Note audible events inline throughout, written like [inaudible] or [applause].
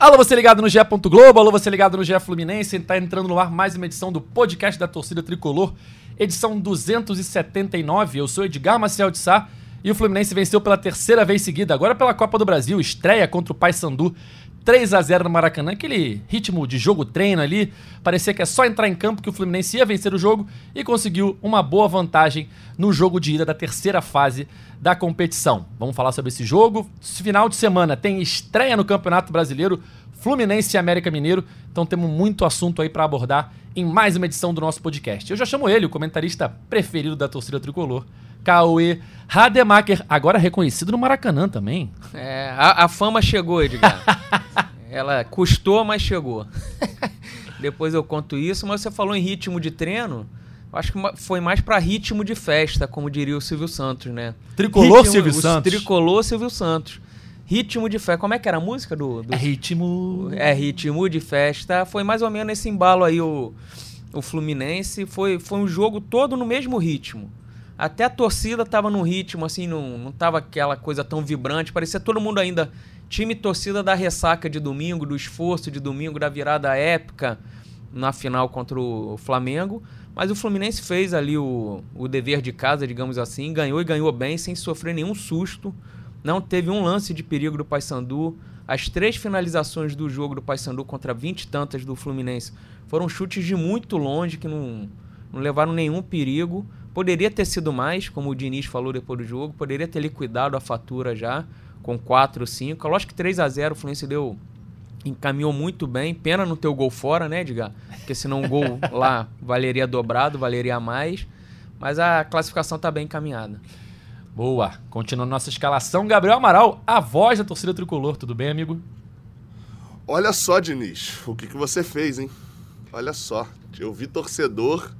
Alô, você ligado no GE. Globo, alô, você ligado no GE Fluminense, tá entrando no ar mais uma edição do podcast da torcida tricolor, edição 279. Eu sou Edgar Maciel de Sá e o Fluminense venceu pela terceira vez seguida, agora pela Copa do Brasil, estreia contra o Paysandu 3 a 0 no Maracanã, aquele ritmo de jogo treino ali, parecia que é só entrar em campo que o Fluminense ia vencer o jogo e conseguiu uma boa vantagem no jogo de ida da terceira fase da competição. Vamos falar sobre esse jogo. Esse final de semana tem estreia no Campeonato Brasileiro, Fluminense e América Mineiro, então temos muito assunto aí para abordar em mais uma edição do nosso podcast. Eu já chamo ele, o comentarista preferido da torcida tricolor, Cauê Rademacher, agora reconhecido no Maracanã também. É, a, a fama chegou, Edgar. [laughs] Ela custou, mas chegou. Depois eu conto isso, mas você falou em ritmo de treino. Acho que foi mais para ritmo de festa, como diria o Silvio Santos, né? Tricolor ritmo, Silvio Santos. Tricolor Silvio Santos. Ritmo de festa. Como é que era a música do, do... É ritmo. É ritmo de festa. Foi mais ou menos nesse embalo aí o, o Fluminense. Foi, foi um jogo todo no mesmo ritmo. Até a torcida tava num ritmo, assim, não, não tava aquela coisa tão vibrante. Parecia todo mundo ainda. Time torcida da ressaca de domingo, do esforço de domingo, da virada épica na final contra o Flamengo. Mas o Fluminense fez ali o, o dever de casa, digamos assim, ganhou e ganhou bem, sem sofrer nenhum susto. Não teve um lance de perigo do Paysandu. As três finalizações do jogo do Paysandu contra vinte tantas do Fluminense foram chutes de muito longe que não, não levaram nenhum perigo. Poderia ter sido mais, como o Diniz falou depois do jogo, poderia ter liquidado a fatura já com 4 ou 5. Lógico que 3 a 0 o Fluminense deu encaminhou muito bem. Pena não ter o gol fora, né, Edgar? Porque senão o gol lá valeria dobrado, valeria mais. Mas a classificação está bem encaminhada. Boa. Continuando nossa escalação, Gabriel Amaral, a voz da torcida tricolor. Tudo bem, amigo? Olha só, Diniz, o que, que você fez, hein? Olha só. Eu vi torcedor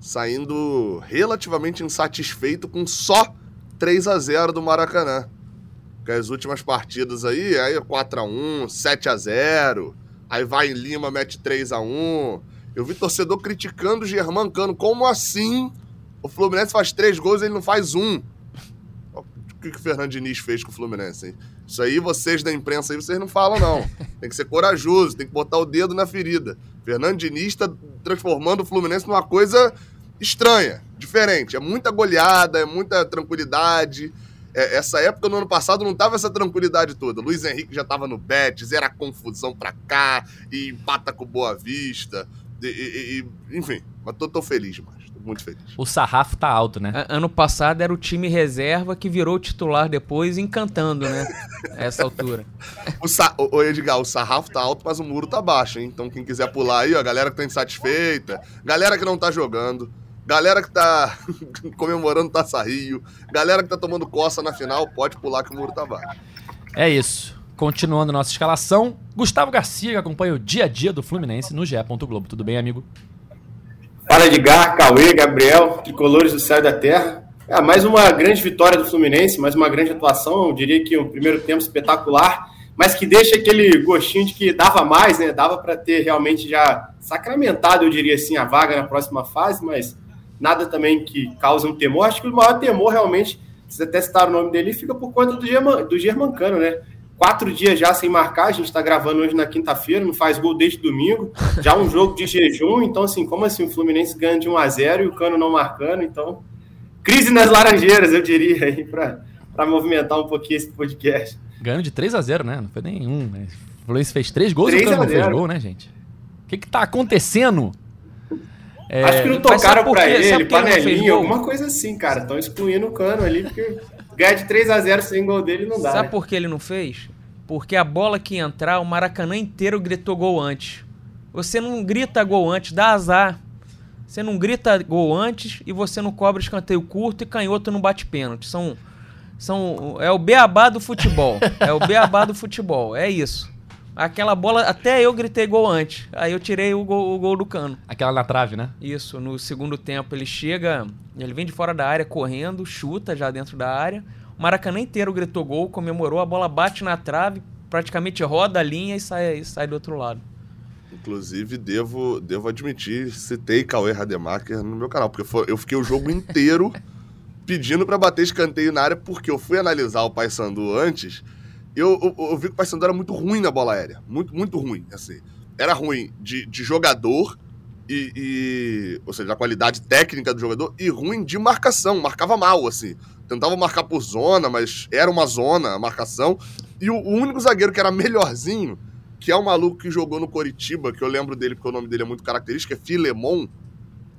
saindo relativamente insatisfeito com só 3 a 0 do Maracanã. Porque as últimas partidas aí, aí 4 a 1 7 a 0 aí vai em Lima, mete 3 a 1 Eu vi torcedor criticando o Germancano. Como assim o Fluminense faz três gols e ele não faz um? O que, que o Fernando Diniz fez com o Fluminense, hein? Isso aí, vocês da imprensa aí, vocês não falam, não. [laughs] Tem que ser corajoso, tem que botar o dedo na ferida. Fernando Diniz está transformando o Fluminense numa coisa estranha, diferente. É muita goleada, é muita tranquilidade. É, essa época, no ano passado, não tava essa tranquilidade toda. Luiz Henrique já tava no Betis, era confusão pra cá, e empata com Boa Vista. E, e, e, enfim, mas tô, tô feliz demais. Tô muito feliz. O sarrafo tá alto, né? Ano passado era o time reserva que virou titular depois, encantando, né? A [laughs] essa altura. O, sa o Edgar, o sarrafo tá alto, mas o muro tá baixo, hein? Então quem quiser pular aí, ó, galera que tá insatisfeita, galera que não tá jogando, Galera que tá [laughs] comemorando Taça Rio, galera que tá tomando coça na final, pode pular que o muro tá baixo. É isso. Continuando nossa escalação, Gustavo Garcia, que acompanha o dia a dia do Fluminense no GE. Globo. Tudo bem, amigo? Fala Edgar, Cauê, Gabriel, tricolores do céu e da terra. É, mais uma grande vitória do Fluminense, mais uma grande atuação. Eu diria que um primeiro tempo espetacular, mas que deixa aquele gostinho de que dava mais, né? Dava para ter realmente já sacramentado, eu diria assim, a vaga na próxima fase, mas nada também que cause um temor. Acho que o maior temor realmente, se até citar o nome dele, fica por conta do, German, do Germancano, né? Quatro dias já sem marcar, a gente está gravando hoje na quinta-feira, não faz gol desde domingo, já um jogo de jejum, então assim, como assim o Fluminense ganha de 1 a 0 e o Cano não marcando, então crise nas laranjeiras, eu diria, aí para movimentar um pouquinho esse podcast. Ganhando de 3 a 0 né? Não foi nenhum, né? O Fluminense fez três gols e o Cano não fez gol, né, gente? O que que tá acontecendo? É, Acho que não tocaram pra ele, panelinha, alguma coisa assim, cara. Estão excluindo o cano ali, porque ganhar de 3 a 0 sem gol dele não dá. Sabe né? por que ele não fez? Porque a bola que entrar, o Maracanã inteiro gritou gol antes. Você não grita gol antes, dá azar. Você não grita gol antes e você não cobra escanteio curto e canhoto não bate pênalti. São, são, é o beabá do futebol. É o beabá do futebol. É isso. Aquela bola, até eu gritei gol antes. Aí eu tirei o gol, o gol do cano. Aquela na trave, né? Isso, no segundo tempo ele chega, ele vem de fora da área correndo, chuta já dentro da área. O Maracanã inteiro gritou gol, comemorou, a bola bate na trave, praticamente roda a linha e sai, e sai do outro lado. Inclusive, devo, devo admitir, citei Cauê Rademacher no meu canal, porque foi, eu fiquei o jogo inteiro [laughs] pedindo para bater escanteio na área, porque eu fui analisar o Paysandu antes eu, eu, eu vi que o Paysandu era muito ruim na bola aérea. Muito, muito ruim, assim. Era ruim de, de jogador, e, e, ou seja, a qualidade técnica do jogador, e ruim de marcação. Marcava mal, assim. Tentava marcar por zona, mas era uma zona a marcação. E o, o único zagueiro que era melhorzinho, que é o maluco que jogou no Coritiba, que eu lembro dele porque o nome dele é muito característico, é Filemon.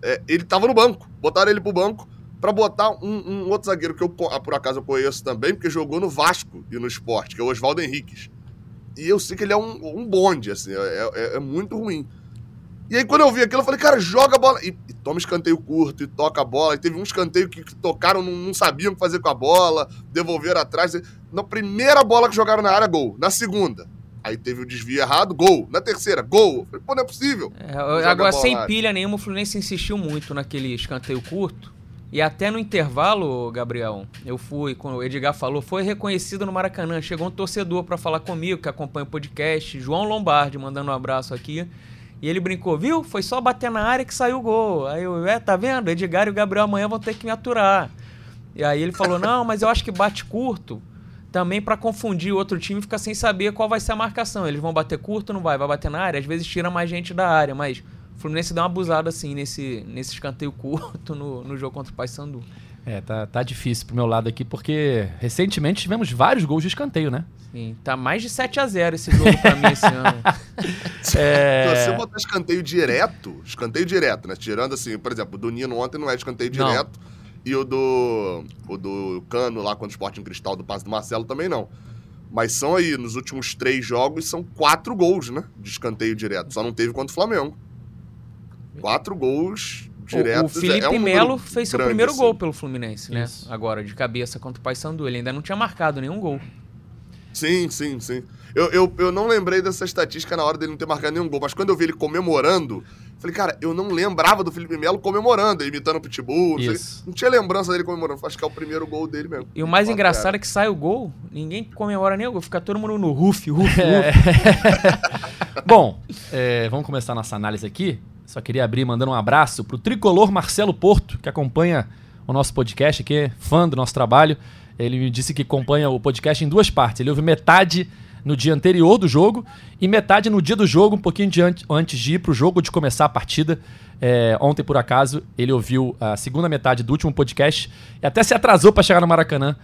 É, ele tava no banco. Botaram ele pro banco para botar um, um, outro zagueiro que eu, por acaso, eu conheço também, porque jogou no Vasco e no esporte, que é o Oswaldo Henriques. E eu sei que ele é um, um bonde, assim, é, é, é, muito ruim. E aí, quando eu vi aquilo, eu falei, cara, joga a bola. E, e toma escanteio curto, e toca a bola. E teve um escanteio que, que tocaram, não, não, sabiam o que fazer com a bola, devolveram atrás. Na primeira bola que jogaram na área, gol. Na segunda, Aí teve o desvio errado, gol. Na terceira, gol. Falei, pô, não é possível. É, agora, sem pilha nenhuma, o Fluminense insistiu muito naquele escanteio curto. E até no intervalo, Gabriel, eu fui, quando o Edgar falou, foi reconhecido no Maracanã. Chegou um torcedor para falar comigo, que acompanha o podcast, João Lombardi, mandando um abraço aqui. E ele brincou, viu? Foi só bater na área que saiu o gol. Aí eu, é, tá vendo? Edgar e o Gabriel amanhã vão ter que me aturar. E aí ele falou, não, mas eu acho que bate curto também para confundir o outro time ficar sem saber qual vai ser a marcação. Eles vão bater curto, não vai? Vai bater na área? Às vezes tira mais gente da área, mas Fluminense dá uma abusada assim nesse, nesse escanteio curto no, no jogo contra o Paysandu. É, tá, tá difícil pro meu lado aqui, porque recentemente tivemos vários gols de escanteio, né? Sim, tá mais de 7 a 0 esse jogo pra mim esse ano. [laughs] É... Se você botar escanteio direto, escanteio direto, né? Tirando assim, por exemplo, o do Nino ontem não é escanteio direto. Não. E o do, o do Cano lá contra o Sporting Cristal, do passe do Marcelo, também não. Mas são aí, nos últimos três jogos, são quatro gols, né? De escanteio direto. Só não teve contra o Flamengo. Quatro gols diretos. O, o Felipe é um Melo fez seu primeiro assim. gol pelo Fluminense, né? Isso. Agora, de cabeça contra o Paysandu. Ele ainda não tinha marcado nenhum gol. Sim, sim, sim. Eu, eu, eu não lembrei dessa estatística na hora dele não ter marcado nenhum gol, mas quando eu vi ele comemorando, falei, cara, eu não lembrava do Felipe Melo comemorando, imitando o Pitbull. Não, não, tinha lembrança dele comemorando. Acho que é o primeiro gol dele mesmo. E o mais engraçado é que sai o gol, ninguém comemora nem o gol, fica todo mundo no ruf, ruf, [laughs] é. [laughs] Bom, é, vamos começar nossa análise aqui. Só queria abrir mandando um abraço pro tricolor Marcelo Porto, que acompanha o nosso podcast aqui, fã do nosso trabalho. Ele me disse que acompanha o podcast em duas partes. Ele ouve metade no dia anterior do jogo e metade no dia do jogo, um pouquinho de antes de ir pro jogo, de começar a partida. É, ontem, por acaso, ele ouviu a segunda metade do último podcast e até se atrasou para chegar no Maracanã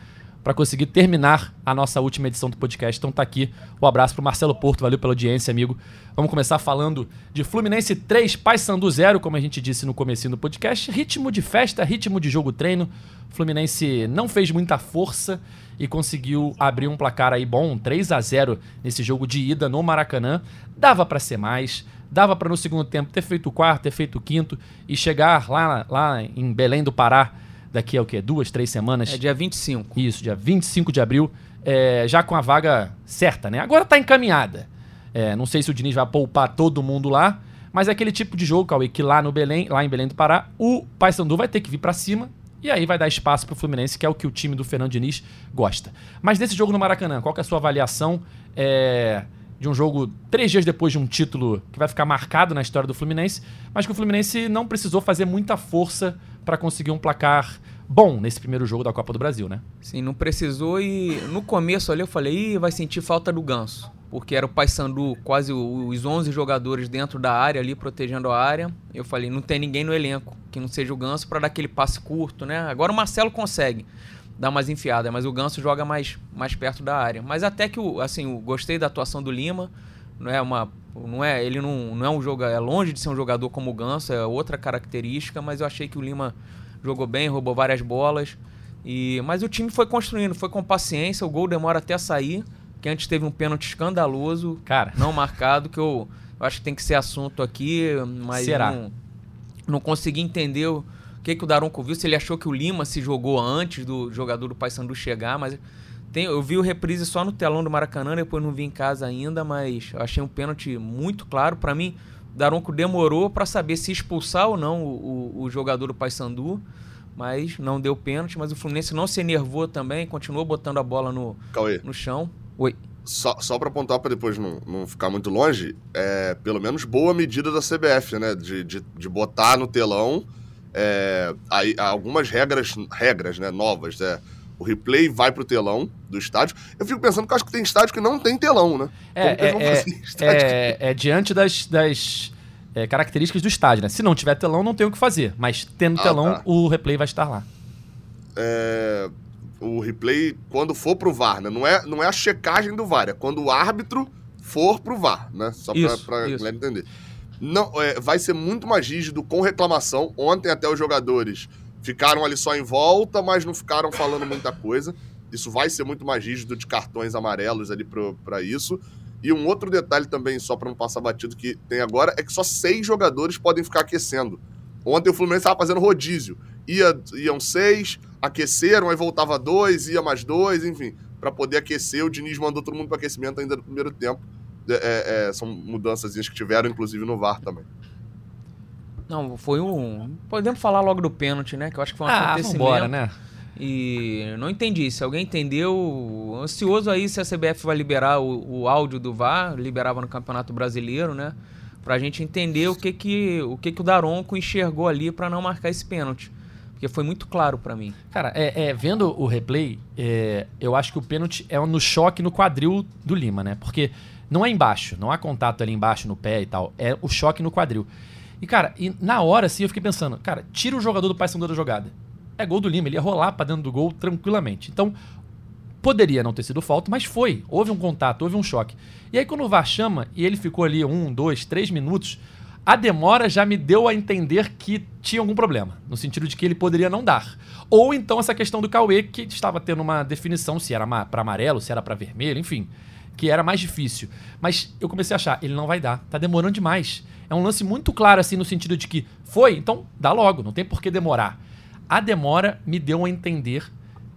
para conseguir terminar a nossa última edição do podcast. Então tá aqui o um abraço pro Marcelo Porto, valeu pela audiência, amigo. Vamos começar falando de Fluminense 3, Paysandu 0, como a gente disse no começo do podcast. Ritmo de festa, ritmo de jogo treino. Fluminense não fez muita força e conseguiu abrir um placar aí bom, 3 a 0 nesse jogo de ida no Maracanã. Dava para ser mais, dava para no segundo tempo ter feito o quarto, ter feito o quinto e chegar lá, lá em Belém do Pará daqui a o quê? Duas, três semanas? É dia 25. Isso, dia 25 de abril, é, já com a vaga certa, né? Agora tá encaminhada. É, não sei se o Diniz vai poupar todo mundo lá, mas é aquele tipo de jogo, Cauê, que lá no Belém, lá em Belém do Pará, o Paysandu vai ter que vir para cima e aí vai dar espaço pro Fluminense, que é o que o time do Fernando Diniz gosta. Mas desse jogo no Maracanã, qual é a sua avaliação é, de um jogo três dias depois de um título que vai ficar marcado na história do Fluminense, mas que o Fluminense não precisou fazer muita força para conseguir um placar bom nesse primeiro jogo da Copa do Brasil, né? Sim, não precisou e no começo ali eu falei, Ih, vai sentir falta do Ganso, porque era o Paysandu, quase os 11 jogadores dentro da área ali protegendo a área. Eu falei, não tem ninguém no elenco que não seja o Ganso para dar aquele passe curto, né? Agora o Marcelo consegue dar umas enfiadas, mas o Ganso joga mais, mais perto da área. Mas até que o assim, eu gostei da atuação do Lima, não é uma não é, ele não, não é um jogador, é longe de ser um jogador como o Ganso, é outra característica, mas eu achei que o Lima jogou bem, roubou várias bolas. E mas o time foi construindo, foi com paciência, o gol demora até sair, que antes teve um pênalti escandaloso, cara, não marcado que eu, eu acho que tem que ser assunto aqui, mas Será? não não consegui entender o que que o Daronco viu, se ele achou que o Lima se jogou antes do jogador do Paysandu chegar, mas tem, eu vi o reprise só no telão do Maracanã, depois não vi em casa ainda, mas eu achei um pênalti muito claro. Para mim, Daronco demorou para saber se expulsar ou não o, o, o jogador do Paysandu, mas não deu pênalti. Mas o Fluminense não se enervou também, continuou botando a bola no, no chão. Oi. Só, só para apontar para depois não, não ficar muito longe, é pelo menos boa medida da CBF, né? De, de, de botar no telão é, aí, algumas regras, regras né, novas. É, O replay vai pro telão do estádio. Eu fico pensando que acho que tem estádio que não tem telão, né? É, Como é, é, é, é diante das, das é, características do estádio, né? Se não tiver telão, não tem o que fazer. Mas tendo Ah, telão, tá. o replay vai estar lá. é, o replay quando for pro VAR, né? Não é, não é a checagem do VAR, é quando o árbitro for pro VAR, né? Só pra, Isso, pra isso. galera entender. Não, é, vai ser muito mais rígido com reclamação. Ontem até os jogadores ficaram ali só em volta, mas não ficaram falando muita coisa. Isso vai ser muito mais rígido de cartões amarelos ali pra isso. E um outro detalhe também, só pra não passar batido, que tem agora, é que só seis jogadores podem ficar aquecendo. Ontem o Fluminense estava fazendo rodízio. Ia, iam seis, aqueceram, aí voltava dois, ia mais dois, enfim. Pra poder aquecer, o Diniz mandou todo mundo para aquecimento ainda no primeiro tempo. É, é, são mudanças que tiveram, inclusive, no VAR também. Não, foi um. Podemos falar logo do pênalti, né? Que eu acho que foi um ah, acontecimento. vambora, né? E não entendi. Se alguém entendeu, ansioso aí se a CBF vai liberar o, o áudio do VAR, liberava no Campeonato Brasileiro, né? Pra gente entender o que que o, que que o Daronco enxergou ali pra não marcar esse pênalti. Porque foi muito claro pra mim. Cara, é, é, vendo o replay, é, eu acho que o pênalti é no choque no quadril do Lima, né? Porque não é embaixo, não há contato ali embaixo no pé e tal. É o choque no quadril. E, cara, e na hora, assim, eu fiquei pensando, cara, tira o jogador do Paysandu da jogada. É gol do Lima, ele ia rolar pra dentro do gol tranquilamente. Então, poderia não ter sido falta, mas foi. Houve um contato, houve um choque. E aí, quando o VAR chama, e ele ficou ali um, dois, três minutos, a demora já me deu a entender que tinha algum problema. No sentido de que ele poderia não dar. Ou então essa questão do Cauê, que estava tendo uma definição, se era para amarelo, se era para vermelho, enfim. Que era mais difícil. Mas eu comecei a achar, ele não vai dar. Tá demorando demais. É um lance muito claro, assim, no sentido de que foi, então dá logo, não tem por que demorar. A demora me deu a entender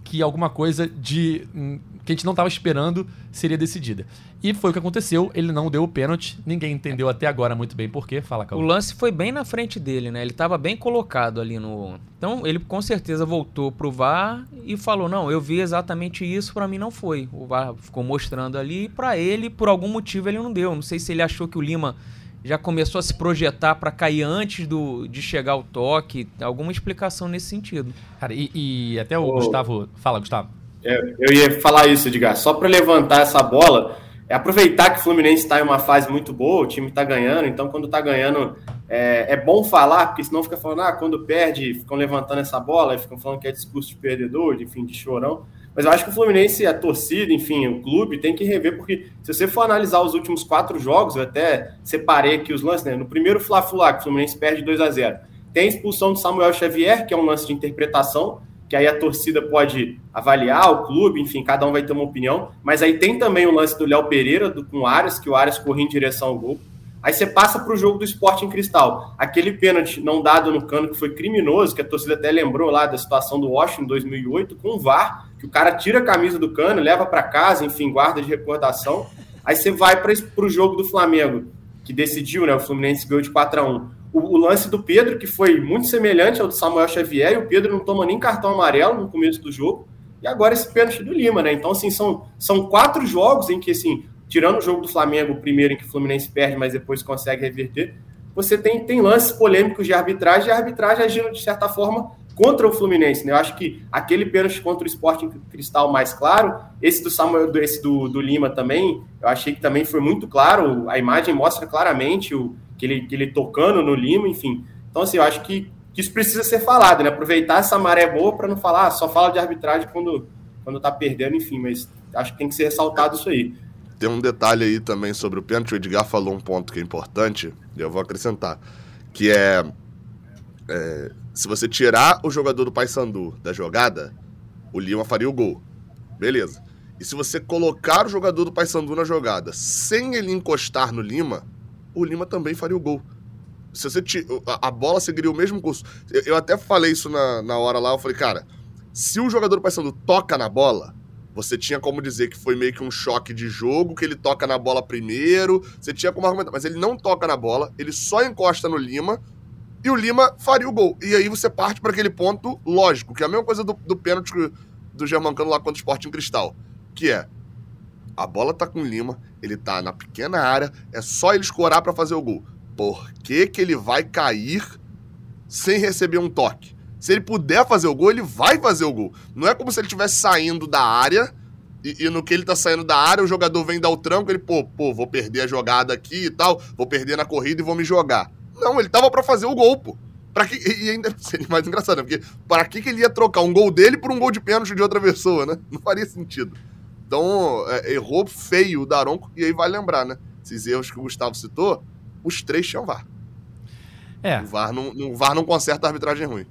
que alguma coisa de hum, que a gente não estava esperando seria decidida. E foi o que aconteceu, ele não deu o pênalti, ninguém entendeu até agora muito bem por quê. Fala, O Cauê. lance foi bem na frente dele, né? Ele tava bem colocado ali no. Então ele com certeza voltou pro VAR e falou: "Não, eu vi exatamente isso, pra mim não foi". O VAR ficou mostrando ali e pra ele, por algum motivo ele não deu. Não sei se ele achou que o Lima já começou a se projetar pra cair antes do, de chegar ao toque, alguma explicação nesse sentido. Cara, e, e até o Ô. Gustavo. Fala, Gustavo. É, eu ia falar isso, Edgar. Só para levantar essa bola, é aproveitar que o Fluminense está em uma fase muito boa, o time está ganhando, então quando está ganhando é, é bom falar, porque senão fica falando, ah, quando perde, ficam levantando essa bola, ficam falando que é discurso de perdedor, de, enfim, de chorão. Mas eu acho que o Fluminense, a torcida, enfim, o clube tem que rever, porque se você for analisar os últimos quatro jogos, eu até separei aqui os lances, né? No primeiro Fla-Flu lá, que o Fluminense perde 2 a 0 tem a expulsão do Samuel Xavier, que é um lance de interpretação, que aí a torcida pode avaliar, o clube, enfim, cada um vai ter uma opinião. Mas aí tem também o lance do Léo Pereira do, com o Arias, que o Arias corria em direção ao gol. Aí você passa para o jogo do esporte em cristal. Aquele pênalti não dado no cano que foi criminoso, que a torcida até lembrou lá da situação do Washington em 2008, com o VAR, que o cara tira a camisa do cano, leva para casa, enfim, guarda de recordação. Aí você vai para o jogo do Flamengo, que decidiu, né? O Fluminense ganhou de 4 a 1 o, o, lance do Pedro, que foi muito semelhante ao do Samuel Xavier, e o Pedro não toma nem cartão amarelo no começo do jogo, e agora esse pênalti do Lima, né? Então, assim, são, são quatro jogos em que, assim, tirando o jogo do Flamengo, o primeiro em que o Fluminense perde, mas depois consegue reverter, você tem, tem lances polêmicos de arbitragem, e a arbitragem agindo, de certa forma, contra o Fluminense, né? Eu acho que aquele pênalti contra o Sport Cristal mais claro, esse do Samuel, esse do, do Lima também, eu achei que também foi muito claro, a imagem mostra claramente o que ele, que ele tocando no Lima, enfim. Então, assim, eu acho que, que isso precisa ser falado, né? Aproveitar essa maré boa para não falar, ah, só fala de arbitragem quando, quando tá perdendo, enfim, mas acho que tem que ser ressaltado isso aí. Tem um detalhe aí também sobre o pênalti, o Edgar falou um ponto que é importante, e eu vou acrescentar, que é, é se você tirar o jogador do Paysandu da jogada, o Lima faria o gol. Beleza. E se você colocar o jogador do Paysandu na jogada sem ele encostar no Lima, o Lima também faria o gol. Se você t... a bola seguiria o mesmo curso. Eu, até falei isso na, na hora lá, eu falei, cara, se o jogador do Paysandu toca na bola, você tinha como dizer que foi meio que um choque de jogo, que ele toca na bola primeiro, você tinha como argumentar, mas ele não toca na bola, ele só encosta no Lima, e o Lima faria o gol. E aí você parte para aquele ponto lógico, que é a mesma coisa do, do pênalti do Germancano lá contra o Sport em Cristal, que é a bola tá com o Lima, ele tá na pequena área, é só ele escorar para fazer o gol. Por que, que ele vai cair sem receber um toque? Se ele puder fazer o gol, ele vai fazer o gol. Não é como se ele estivesse saindo da área e, e, no que ele tá saindo da área, o jogador vem dar o tranco, ele, pô, pô, vou perder a jogada aqui e tal, vou perder na corrida e vou me jogar. Não, ele tava para fazer o gol, pô. Pra que, e ainda [laughs] seria mais engraçado, né? Porque para que, que ele ia trocar um gol dele por um gol de pênalti de outra pessoa, né? Não faria sentido. Então, é, errou feio o Daronco, e aí vai lembrar, né? Esses erros que o Gustavo citou, os três tinham VAR. É. O VAR não, o VAR não conserta a arbitragem ruim.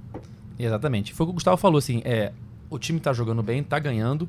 Exatamente. Foi o que o Gustavo falou, assim, é, o time tá jogando bem, tá ganhando,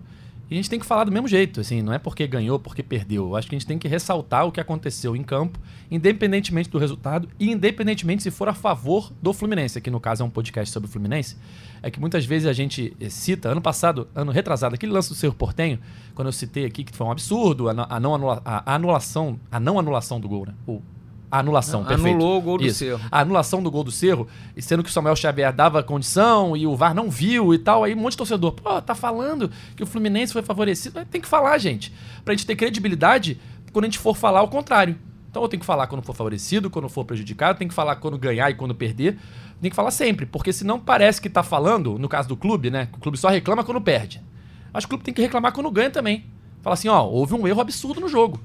e a gente tem que falar do mesmo jeito, assim, não é porque ganhou, porque perdeu. Eu acho que a gente tem que ressaltar o que aconteceu em campo, independentemente do resultado e independentemente se for a favor do Fluminense. Aqui no caso é um podcast sobre o Fluminense. É que muitas vezes a gente eh, cita, ano passado, ano retrasado, aquele lance do Cerro Portenho, quando eu citei aqui que foi um absurdo, a, não anula, a anulação, a não anulação do gol, né? O a anulação, perfeito. Anulou o gol do Isso. Cerro. A anulação do gol do Cerro, e sendo que o Samuel Xavier dava condição e o VAR não viu e tal, aí um monte de torcedor, pô, tá falando que o Fluminense foi favorecido. Tem que falar, gente. Pra gente ter credibilidade quando a gente for falar o contrário. Então eu tenho que falar quando for favorecido, quando for prejudicado, tem que falar quando ganhar e quando perder. Tem que falar sempre, porque senão parece que tá falando, no caso do clube, né? O clube só reclama quando perde. Acho que o clube tem que reclamar quando ganha também. Fala assim, ó, houve um erro absurdo no jogo.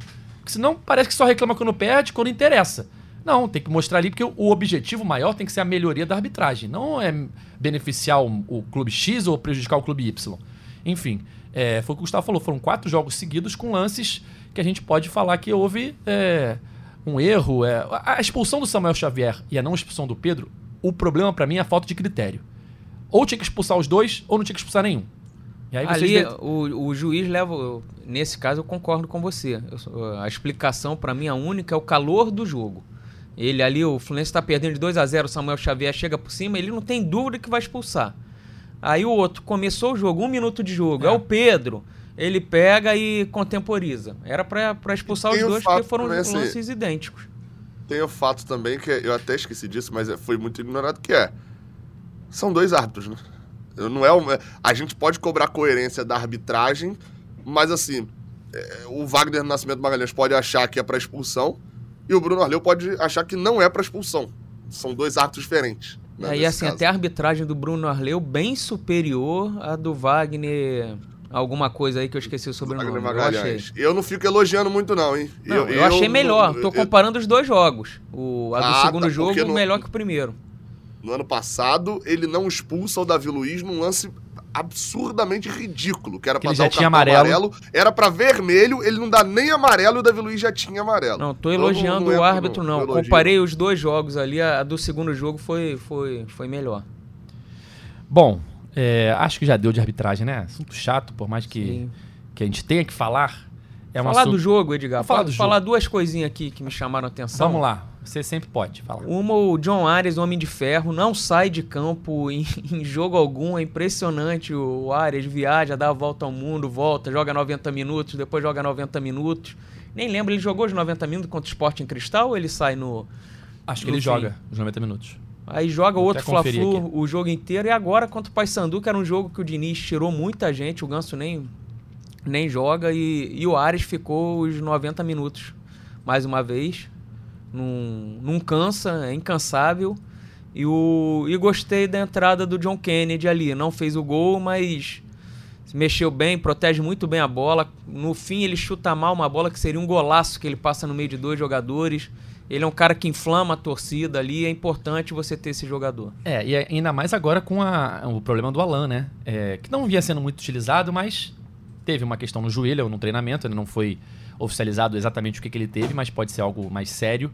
Porque senão parece que só reclama quando perde, quando interessa. Não, tem que mostrar ali, porque o objetivo maior tem que ser a melhoria da arbitragem. Não é beneficiar o, clube X ou prejudicar o clube Y. Enfim, é, foi o que o Gustavo falou. Foram quatro jogos seguidos com lances que a gente pode falar que houve é, um erro. é, a expulsão do Samuel Xavier e a não expulsão do Pedro, o problema pra mim é a falta de critério. Ou tinha que expulsar os dois, ou não tinha que expulsar nenhum. E Ali, veem- o, o juiz leva. Nesse caso, eu concordo com você. Eu a explicação, pra mim, a única é o calor do jogo. Ele ali, o Fluminense tá perdendo de 2 a 0 o Samuel Xavier chega por cima, ele não tem dúvida que vai expulsar. Aí o outro, começou o jogo, um minuto de jogo, é, É. o Pedro. Ele pega e contemporiza. Era pra, pra expulsar os dois, fato porque foram assim, lances idênticos. Tem o fato também que eu até esqueci disso, mas é- foi muito ignorado, que é. São dois árbitros, né? Eu- Não é uma, a gente pode cobrar coerência da arbitragem, mas assim, é, o Wagner Nascimento Magalhães pode achar que é para expulsão e o Bruno Arleu pode achar que não é para expulsão. São dois árbitros diferentes. né, Aí, assim, caso. até a arbitragem do Bruno Arleu bem superior à do Wagner. Alguma coisa aí que eu esqueci o sobrenome. Wagner Eu. Magalhães. Eu não fico elogiando muito, não, hein? Não, eu, achei melhor. Tô eu- comparando os dois jogos. O, a do Ah, segundo tá, jogo melhor que o primeiro. No ano passado, ele não expulsa o Davi Luiz num lance absurdamente ridículo, que era pra ele já o tinha cartão amarelo. Era pra vermelho, ele não dá nem amarelo e o Davi Luiz já tinha amarelo. Não, tô elogiando não entro o árbitro, não. elogio. Comparei os dois jogos ali. A, do segundo jogo foi, foi, foi melhor. Bom, é, acho que já deu de arbitragem, né? Assunto chato, por mais que, Sim. que a gente tenha que falar. É um falar assunto... do jogo, Edgar. Falar Falar, falar duas coisinhas aqui que me chamaram a atenção. Vamos lá, você sempre pode falar. Uma, o John Arias, Homem de Ferro, não sai de campo [laughs] em, em jogo algum. É impressionante. O Arias viaja, dá a volta ao mundo, volta, joga 90 minutos, depois joga 90 minutos. Nem lembro, ele jogou os 90 minutos contra o Sport em Cristal ou ele sai no. Acho que no ele fim. joga os 90 minutos. Aí joga Vou outro Fla-Flu o jogo inteiro. E agora contra o Paysandu, que era um jogo que o Diniz tirou muita gente. O Ganso nem, nem joga. E, e o Ares ficou os 90 minutos. Mais uma vez. Não, não cansa, é incansável. E, o, e gostei da entrada do John Kennedy ali. Não fez o gol, mas mexeu bem, protege muito bem a bola. No fim, ele chuta mal uma bola que seria um golaço que ele passa no meio de dois jogadores. Ele é um cara que inflama a torcida ali. É importante você ter esse jogador. É, e ainda mais agora com a- o problema do Alan, né? É, que não vinha sendo muito utilizado, mas teve uma questão no joelho, ou no treinamento, ele não foi oficializado exatamente o que, que ele teve, mas pode ser algo mais sério.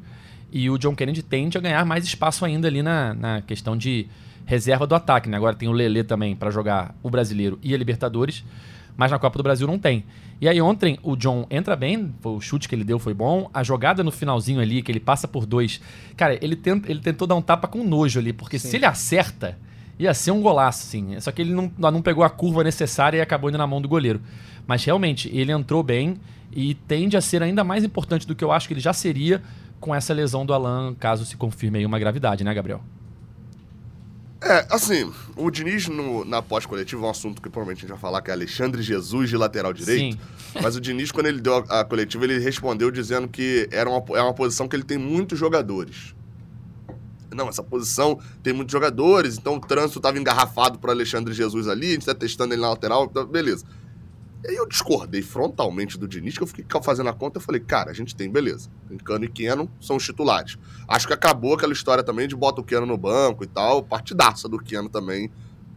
E o John Kennedy tende a ganhar mais espaço ainda ali na, na questão de reserva do ataque, né? Agora tem o Lelê também para jogar o Brasileiro e a Libertadores, mas na Copa do Brasil não tem. E aí ontem o John entra bem, o chute que ele deu foi bom, a jogada no finalzinho ali, que ele passa por dois. Cara, ele, tenta, ele tentou dar um tapa com nojo ali, porque Sim. se ele acerta, ia ser um golaço, assim. Só que ele não, não pegou a curva necessária e acabou indo na mão do goleiro. Mas realmente, ele entrou bem e tende a ser ainda mais importante do que eu acho que ele já seria com essa lesão do Alan, caso se confirme aí uma gravidade, né, Gabriel? É, assim, o Diniz no- na pós-coletiva é um assunto que provavelmente a gente vai falar, que é Alexandre Jesus de lateral direito. [laughs] Mas o Diniz, quando ele deu a, a coletiva, ele respondeu dizendo que era uma, é uma posição que ele tem muitos jogadores. Não, essa posição tem muitos jogadores, então o trânsito estava engarrafado para Alexandre Jesus ali, a gente está testando ele na lateral, então, beleza. Aí eu discordei frontalmente do Diniz, que eu fiquei fazendo a conta e falei, cara, a gente tem, beleza. Tem Cano e Keno, são os titulares. Acho que acabou aquela história também de bota o Keno no banco e tal, partidaça do Keno também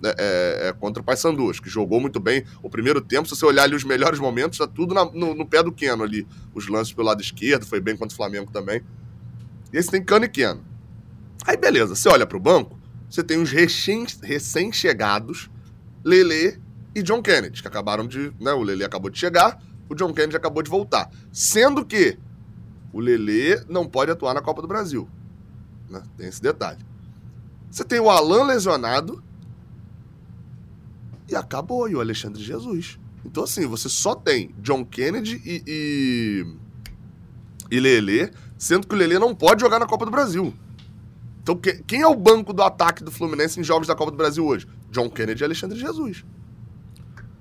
né, é, é, contra o Paysandu, que jogou muito bem. O primeiro tempo, se você olhar ali os melhores momentos, tá tudo na, no, no, pé do Keno ali. Os lances pelo lado esquerdo, foi bem contra o Flamengo também. E esse tem Cano e Keno. Aí beleza, você olha para o banco, você tem os recém-chegados Lele e John Kennedy, que acabaram de. Né, o Lele acabou de chegar, o John Kennedy acabou de voltar. Sendo que o Lele não pode atuar na Copa do Brasil. Né? Tem esse detalhe. Você tem o Alan lesionado e acabou, e o Alexandre Jesus. Então, assim, você só tem John Kennedy e, e, e Lele, sendo que o Lele não pode jogar na Copa do Brasil. Então, que, quem é o banco do ataque do Fluminense em jogos da Copa do Brasil hoje? John Kennedy e Alexandre Jesus.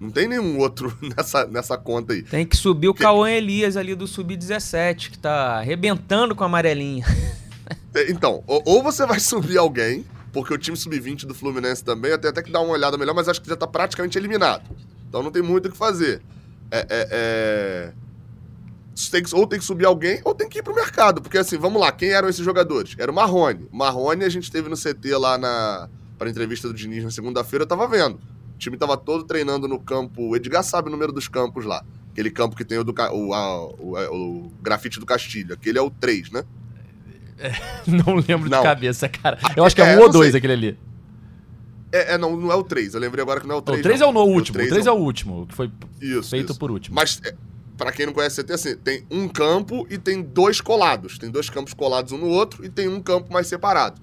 Não tem nenhum outro [laughs] nessa, nessa conta aí. Tem que subir o que... Cauã Elias ali do Sub-17, que tá arrebentando com a amarelinha. É, então, ou, você vai [laughs] subir alguém, porque o time sub-20 do Fluminense também, eu tenho até que dar uma olhada melhor, mas acho que já está praticamente eliminado. Então não tem muito o que fazer. É, é, é... Tem que, ou tem que subir alguém, ou tem que ir pro mercado. Porque assim, vamos lá, quem eram esses jogadores? Era o Marrone. Marrone a gente teve no CT lá na para entrevista do Diniz na segunda-feira, eu tava vendo. O time tava todo treinando no campo. O Edgar sabe o número dos campos lá. Aquele campo que tem o, do, o, a, o, o, grafite do Castilho. Aquele é o 3, né? [laughs] não lembro não. de cabeça, cara. Eu acho que é, é um ou dois aquele ali. É, é, não, não é o 3. Eu lembrei agora que não é o 3. O 3 é o, último. O 3 é, é o último, que foi isso, feito isso. por último. Mas, é, para quem não conhece CT, assim, tem um campo e tem dois colados. Tem dois campos colados um no outro e tem um campo mais separado.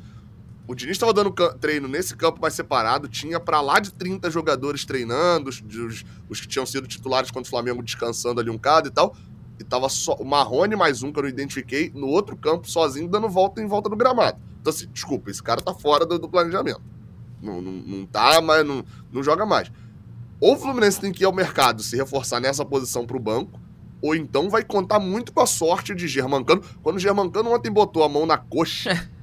O Diniz estava dando treino nesse campo mais separado, tinha para lá de 30 jogadores treinando, os, os, os, que tinham sido titulares contra o Flamengo descansando ali um cada e tal e tava só o Marrone mais um que eu não identifiquei no outro campo sozinho dando volta em volta do gramado. Então assim, desculpa, esse cara tá fora do, do planejamento. Não, não, não tá, mas não, não joga mais. Ou o Fluminense tem que ir ao mercado se reforçar nessa posição pro banco, ou então vai contar muito com a sorte de Germancano. Quando o Germancano ontem botou a mão na coxa [laughs]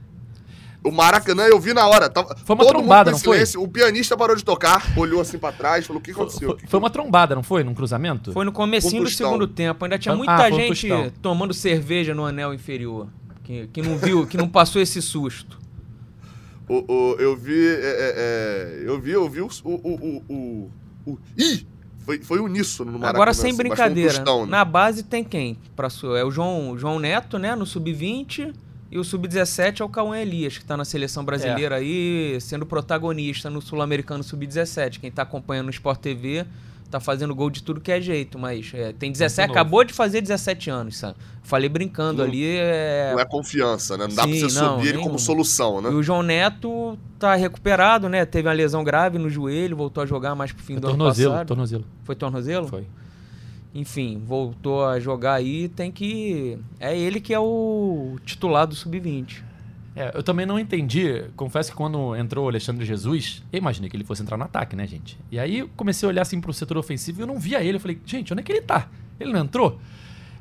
O Maracanã eu vi na hora. Tava, foi uma trombada, não foi? O pianista parou de tocar, olhou assim pra trás, falou: o que aconteceu? Foi, foi, uma trombada, não foi? Num cruzamento? Foi no comecinho do segundo tempo. Ainda tinha muita ah, gente tomando cerveja no anel inferior. Que, que não viu, que não passou esse susto. O, o, eu vi. É, é, é eu vi, eu vi o. o, o, o, o ih! Foi, foi uníssono no Maracanã. Agora, sem assim, brincadeira. Um tostão, né? Na base tem quem? Pra, é o João, João Neto, né? No sub-20. E o Sub-17 é o Cauã Elias, que está na seleção brasileira é. aí, sendo protagonista no Sul-Americano Sub-17. Quem está acompanhando no Sport TV tá fazendo gol de tudo que é jeito, mas é, tem 17, acabou de fazer 17 anos, sabe? Falei brincando não, ali. É... Não é confiança, né? Não dá Sim, pra você não, subir ele como solução, né? E o João Neto tá recuperado, né? Teve uma lesão grave no joelho, voltou a jogar mais pro fim é do tornozelo, ano passado. Tornozelo. Foi tornozelo? Foi enfim, voltou a jogar aí, tem que. É ele que é o titular do Sub-20. É, eu também não entendi. Confesso que quando entrou o Alexandre Jesus, eu imaginei que ele fosse entrar no ataque, né, gente? E aí eu comecei a olhar assim pro setor ofensivo e eu não via ele. Eu falei, gente, onde é que ele tá? Ele não entrou?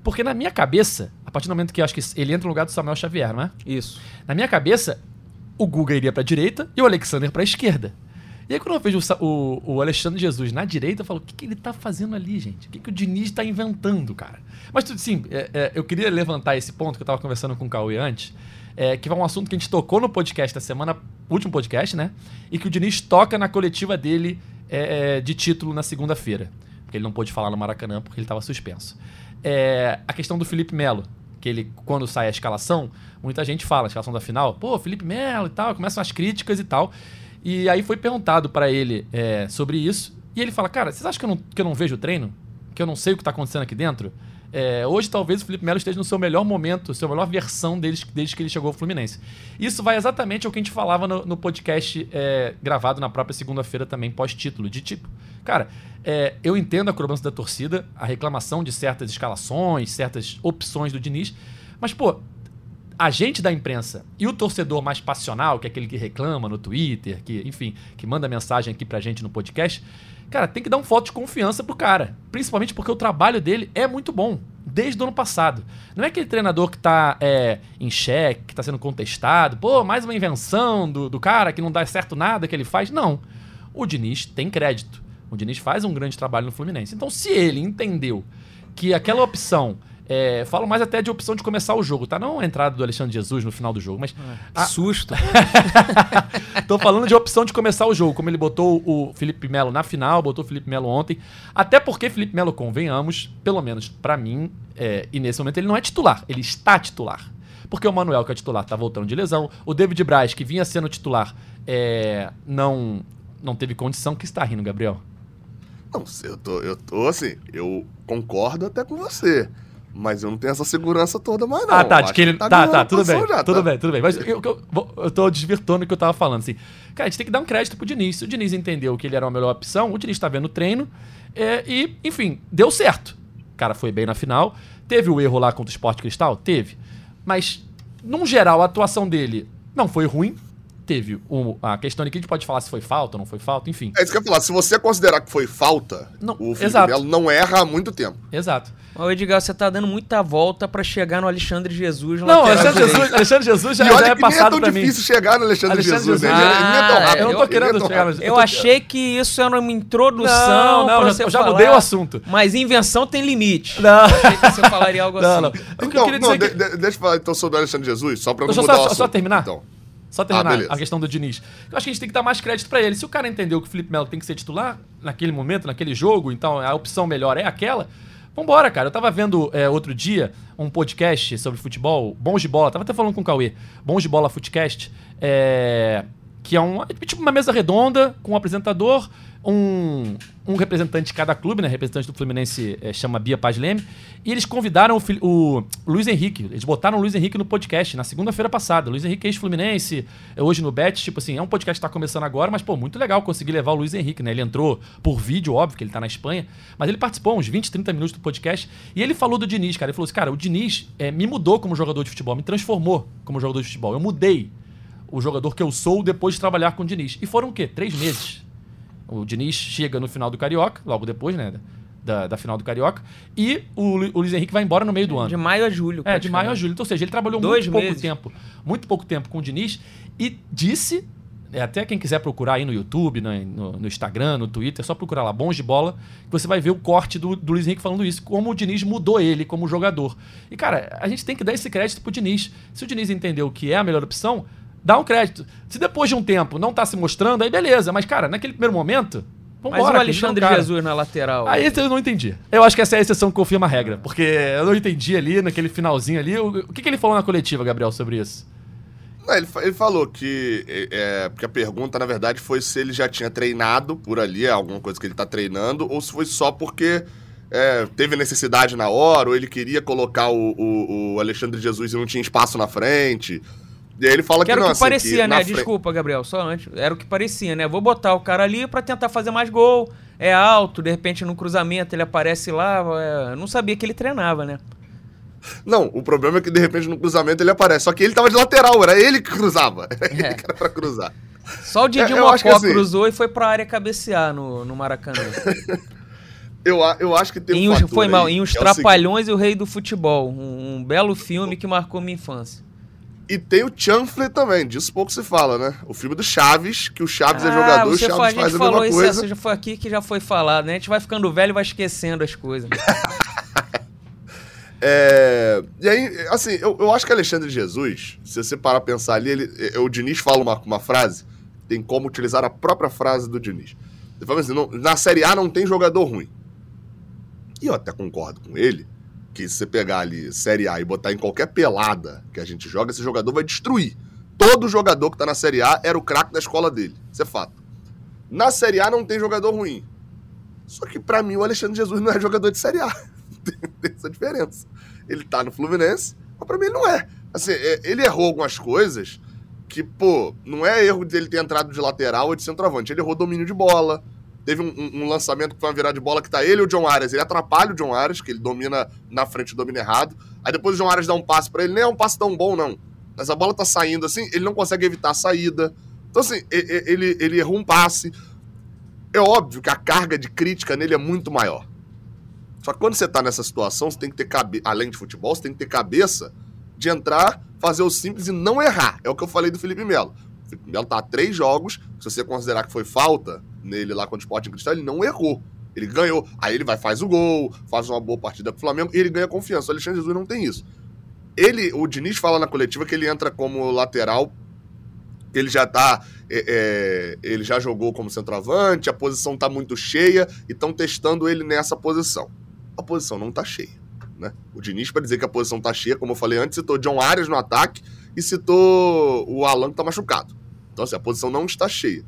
Porque na minha cabeça, a partir do momento que eu acho que ele entra no lugar do Samuel Xavier, não é? Isso. Na minha cabeça, o Guga iria pra direita e o Alexander pra esquerda. E aí, quando eu vejo o, o, Alexandre Jesus na direita, eu falo: o que, que ele tá fazendo ali, gente? O que, que o Diniz tá inventando, cara? Mas, tudo sim, é, é, eu queria levantar esse ponto que eu tava conversando com o Cauê antes, é, que é um assunto que a gente tocou no podcast da semana, último podcast, né? E que o Diniz toca na coletiva dele é, é, de título na segunda-feira. Porque ele não pôde falar no Maracanã porque ele estava suspenso. É, a questão do Felipe Melo, que ele, quando sai a escalação, muita gente fala, a escalação da final, pô, Felipe Melo e tal, começam as críticas e tal. E aí foi perguntado para ele é, sobre isso. E ele fala: Cara, vocês acham que eu não, que eu não vejo o treino? Que eu não sei o que está acontecendo aqui dentro? É, hoje talvez o Felipe Melo esteja no seu melhor momento, sua melhor versão desde, desde que ele chegou ao Fluminense. Isso vai exatamente ao que a gente falava no, no podcast é, gravado na própria segunda-feira também, pós-título. De tipo, cara, é, eu entendo a cobrança da torcida, a reclamação de certas escalações, certas opções do Diniz, mas, pô, a gente da imprensa e o torcedor mais passional, que é aquele que reclama no Twitter, que, enfim, que manda mensagem aqui pra gente no podcast, cara, tem que dar um foto de confiança pro cara. Principalmente porque o trabalho dele é muito bom. desde o ano passado. Não é aquele treinador que tá é, em xeque, que tá sendo contestado, pô, mais uma invenção do, do cara que não dá certo nada que ele faz. Não. O Diniz tem crédito. O Diniz faz um grande trabalho no Fluminense. Então, se ele entendeu que aquela opção é, falo mais até de opção de começar o jogo, tá? Não a entrada do Alexandre Jesus no final do jogo, mas. Que susto. [laughs] Tô falando de opção de começar o jogo, como ele botou o Felipe Melo na final, botou o Felipe Melo ontem. Até porque Felipe Melo, convenhamos, pelo menos para mim, é, e nesse momento ele não é titular, ele está titular. Porque o Manuel, que é titular, tá voltando de lesão. O David Braz, que vinha sendo titular, é, não, não teve condição. que está rindo, Gabriel? Não, eu tô, eu tô assim, eu concordo até com você. Mas eu não tenho essa segurança toda mais, não. Ah, tá. De que ele... Tá, tá, tá, tudo bem. Já, tudo tá. bem, tudo bem. Mas eu, eu, eu tô desvirtuando o que eu tava falando, assim. Cara, a gente tem que dar um crédito pro Diniz. Se o Diniz entendeu que ele era a melhor opção, o Diniz tá vendo o treino. É, e, enfim, deu certo. O cara foi bem na final. Teve o erro lá contra o Sport Cristal? Teve. Mas, num geral, a atuação dele não foi ruim teve um, a questão aqui, a gente pode falar se foi falta ou não foi falta, enfim. É isso que eu ia falar. Se você considerar que foi falta, não, o Felipe exato. Melo não erra há muito tempo. Exato. Ô, Edgar, você tá dando muita volta para chegar no Alexandre Jesus. Não, Alexandre Jesus, Alexandre Jesus já, e olha já é passado para mim. é tão difícil chegar no Alexandre, Alexandre Jesus. Jesus. Ele, ah, é tão rápido. Eu não tô querendo eu, chegar no... Eu, achei que isso era uma introdução. Não, não, já, eu já mudei o assunto. Mas invenção tem limite. Não. Eu achei que você falaria algo não, assim. Não, não. Então, não, que... deixa eu falar então sobre o Alexandre Jesus, só para não mudar só, o assunto. Só terminar? Então. Só terminar ah, a questão do Diniz. Eu acho que a gente tem que dar mais crédito para ele. Se o cara entendeu que o Felipe Melo tem que ser titular naquele momento, naquele jogo, então a opção melhor é aquela. Vambora, cara. Eu tava vendo é, outro dia um podcast sobre futebol, Bons de Bola. Tava até falando com o Cauê. Bons de Bola Footcast. É, que é um, tipo uma mesa redonda com um apresentador, um, um representante de cada clube, né? Representante do Fluminense é, chama Bia Paz Leme. E eles convidaram o, o, Luiz Henrique. Eles botaram o Luiz Henrique no podcast na segunda-feira passada. Luiz Henrique é ex-Fluminense, é hoje no Bet. Tipo assim, é um podcast que tá começando agora, mas, pô, muito legal conseguir levar o Luiz Henrique, né? Ele entrou por vídeo, óbvio, que ele tá na Espanha. Mas ele participou uns 20, 30 minutos do podcast. E ele falou do Diniz, cara. Ele falou assim, cara, o Diniz é, me mudou como jogador de futebol, me transformou como jogador de futebol. Eu mudei o jogador que eu sou depois de trabalhar com o Diniz. E foram o quê? Três meses. O Diniz chega no final do Carioca, logo depois, né? Da, da final do Carioca. E o, o Luiz Henrique vai embora no meio do ano. De maio a julho. É, de maio a julho. Então, ou seja, ele trabalhou Dois muito meses. pouco tempo. Muito pouco tempo com o Diniz. E disse é, até quem quiser procurar aí no YouTube, no, no, no, Instagram, no Twitter, é só procurar lá, Bons de Bola, que você vai ver o corte do, do Luiz Henrique falando isso, como o Diniz mudou ele como jogador. E, cara, a gente tem que dar esse crédito pro Diniz. Se o Diniz entendeu que é a melhor opção, dá um crédito. Se depois de um tempo não tá se mostrando, aí beleza. Mas, cara, naquele primeiro momento, Vambora, Mas o Alexandre Jesus na lateral. Aí eu não entendi. Eu acho que essa é a exceção que confirma a regra. Porque eu não entendi ali, naquele finalzinho ali. O, o que, que ele falou na coletiva, Gabriel, sobre isso? Não, ele, ele, falou que. É, é, porque a pergunta, na verdade, foi se ele já tinha treinado por ali, é alguma coisa que ele tá treinando, ou se foi só porque é, teve necessidade na hora, ou ele queria colocar o, o, o Alexandre Jesus e não tinha espaço na frente. E aí ele fala que, que era não, o que assim, parecia, que né? Desculpa, Gabriel, só antes. Era o que parecia, né? Vou botar o cara ali para tentar fazer mais gol. É alto, de repente no cruzamento ele aparece lá. É... Eu não sabia que ele treinava, né? Não, o problema é que de repente no cruzamento ele aparece. Só que ele tava de lateral, era ele que cruzava. [laughs] Era é. ele que era pra cruzar. Só o Didi é, Mocó assim... cruzou e foi pra área cabecear no, no Maracanã. [laughs] eu, eu acho que tem um Foi mal, em Os é Trapalhões e o Rei do Futebol. Um, um belo filme que marcou minha infância. E tem o Chanfle também, disso pouco se fala, né? O filme do Chaves, que o Chaves é ah, é jogador, o Chaves faz a, mesma coisa. Isso, já foi aqui que já foi falado, né? A gente vai ficando velho e vai esquecendo as coisas. [laughs] é, e aí, assim, eu, eu acho que Alexandre Jesus, se você parar pra pensar ali, ele, é, o Diniz fala uma, uma frase, tem como utilizar a própria frase do Diniz. Ele fala assim, não, na Série A não tem jogador ruim. E eu até concordo com ele, que se você pegar ali Série A e botar em qualquer pelada que a gente joga, esse jogador vai destruir. Todo jogador que tá na Série A era o craque da escola dele. Isso é fato. Na Série A não tem jogador ruim. Só que para mim o Alexandre Jesus não é jogador de Série A. [laughs] tem essa diferença. Ele tá no Fluminense, mas pra mim ele não é. Assim, é, ele errou algumas coisas que, pô, não é erro dele ter entrado de lateral ou de centroavante. Ele errou domínio de bola, Teve um, um, lançamento que foi uma virada de bola que tá ele e o John Arias. Ele atrapalha o John Arias, que ele domina na frente, domina errado. Aí depois o John Arias dá um passe para ele. Nem é um passe tão bom, não. Mas a bola tá saindo assim, ele não consegue evitar a saída. Então, assim, ele, ele errou um passe. É óbvio que a carga de crítica nele é muito maior. Só que quando você tá nessa situação, você tem que ter cabeça, além de futebol, você tem que ter cabeça de entrar, fazer o simples e não errar. É o que eu falei do Felipe Melo. O Felipe Melo tá há três jogos, se você considerar que foi falta nele lá contra o Sport em Cristal, ele não errou. Ele ganhou. Aí ele vai, faz o gol, faz uma boa partida pro Flamengo e ele ganha confiança. O Alexandre Jesus não tem isso. Ele, o Diniz fala na coletiva que ele entra como lateral, ele já tá. É, é, ele já jogou como centroavante, a posição tá muito cheia e estão testando ele nessa posição. A posição não tá cheia. Né? O Diniz, para dizer que a posição tá cheia, como eu falei antes, citou John Arias no ataque e citou o Alan que tá machucado. Então, assim, a posição não está cheia.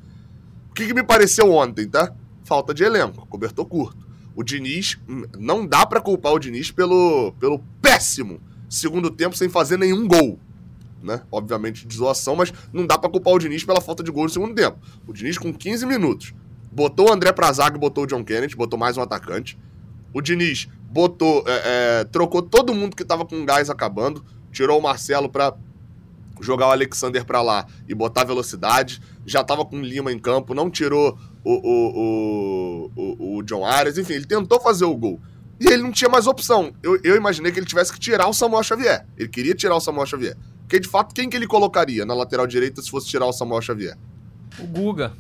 Que, que me pareceu ontem, tá? Falta de elenco, cobertor curto. O Diniz, hum, não dá para culpar o Diniz pelo, pelo péssimo segundo tempo sem fazer nenhum gol. Né? Obviamente de zoação, mas não dá para culpar o Diniz pela falta de gol no segundo tempo. O Diniz com 15 minutos botou o André pra zaga botou o John Kennedy, botou mais um atacante. O Diniz botou, é, é, trocou todo mundo que tava com gás acabando, tirou o Marcelo para jogar o Alexander para lá e botar velocidade. Já tava com o Lima em campo, não tirou o, o, o, o, John Arias. Enfim, ele tentou fazer o gol. E ele não tinha mais opção. Eu, eu imaginei que ele tivesse que tirar o Samuel Xavier. Ele queria tirar o Samuel Xavier. Porque, de fato, quem que ele colocaria na lateral direita se fosse tirar o Samuel Xavier? O Guga.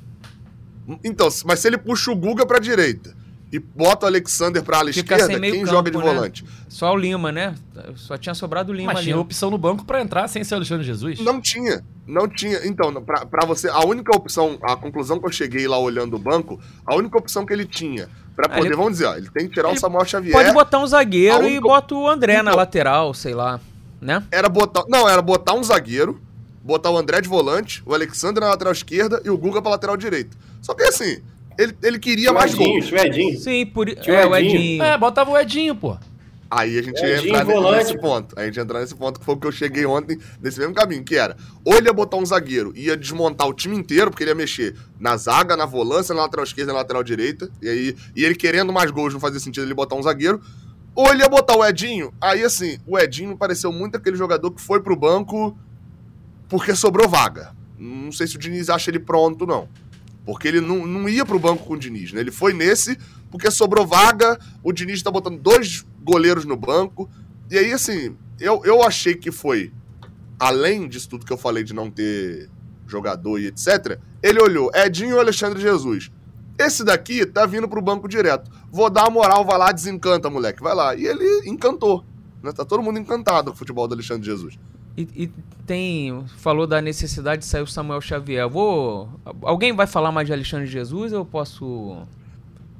Então, mas se ele puxa o Guga pra direita e bota o Alexander pra ala Fica esquerda, quem campo, joga de né? volante? Só o Lima, né? Só tinha sobrado o Lima Mas tinha ali. opção no banco para entrar sem ser o Alexandre Jesus? Não tinha. Não tinha. Então, pra, pra você, a única opção, a conclusão que eu cheguei lá olhando o banco, a única opção que ele tinha para poder, ele... vamos dizer, ó, ele tem que tirar o Samuel Xavier. Pode botar um zagueiro única... e bota o André então, na lateral, sei lá, né? Era botar, não, era botar um zagueiro, botar o André de volante, o Alexandre na lateral esquerda e o Guga pra lateral direita. Só que assim, ele, ele queria mais gols. O Edinho. Sim, por isso. É, o Edinho. É, botava o Edinho, pô. Aí a gente ia entrar nesse ponto. A gente ia entrar nesse ponto que foi o que eu cheguei ontem, nesse mesmo caminho, que era, ou ele ia botar um zagueiro, ia desmontar o time inteiro, porque ele ia mexer na zaga, na volância, na lateral esquerda, na lateral direita, e aí, e ele querendo mais gols, não fazia sentido ele botar um zagueiro, ou ele ia botar o Edinho, aí assim, o Edinho pareceu muito aquele jogador que foi pro banco porque sobrou vaga. Não sei se o Diniz acha ele pronto, não. Porque ele não, não ia pro banco com o Diniz, né? Ele foi nesse porque sobrou vaga, o Diniz tá botando dois goleiros no banco. E aí, assim, eu, eu achei que foi, além disso tudo que eu falei de não ter jogador e etc., ele olhou Edinho e Alexandre Jesus. Esse daqui tá vindo pro banco direto. Vou dar a moral, vai lá, desencanta, moleque. Vai lá. E ele encantou. Né? Tá todo mundo encantado com o futebol do Alexandre Jesus. E, e, tem. Falou da necessidade de sair o Samuel Xavier. vou. Alguém vai falar mais de Alexandre Jesus ou eu posso.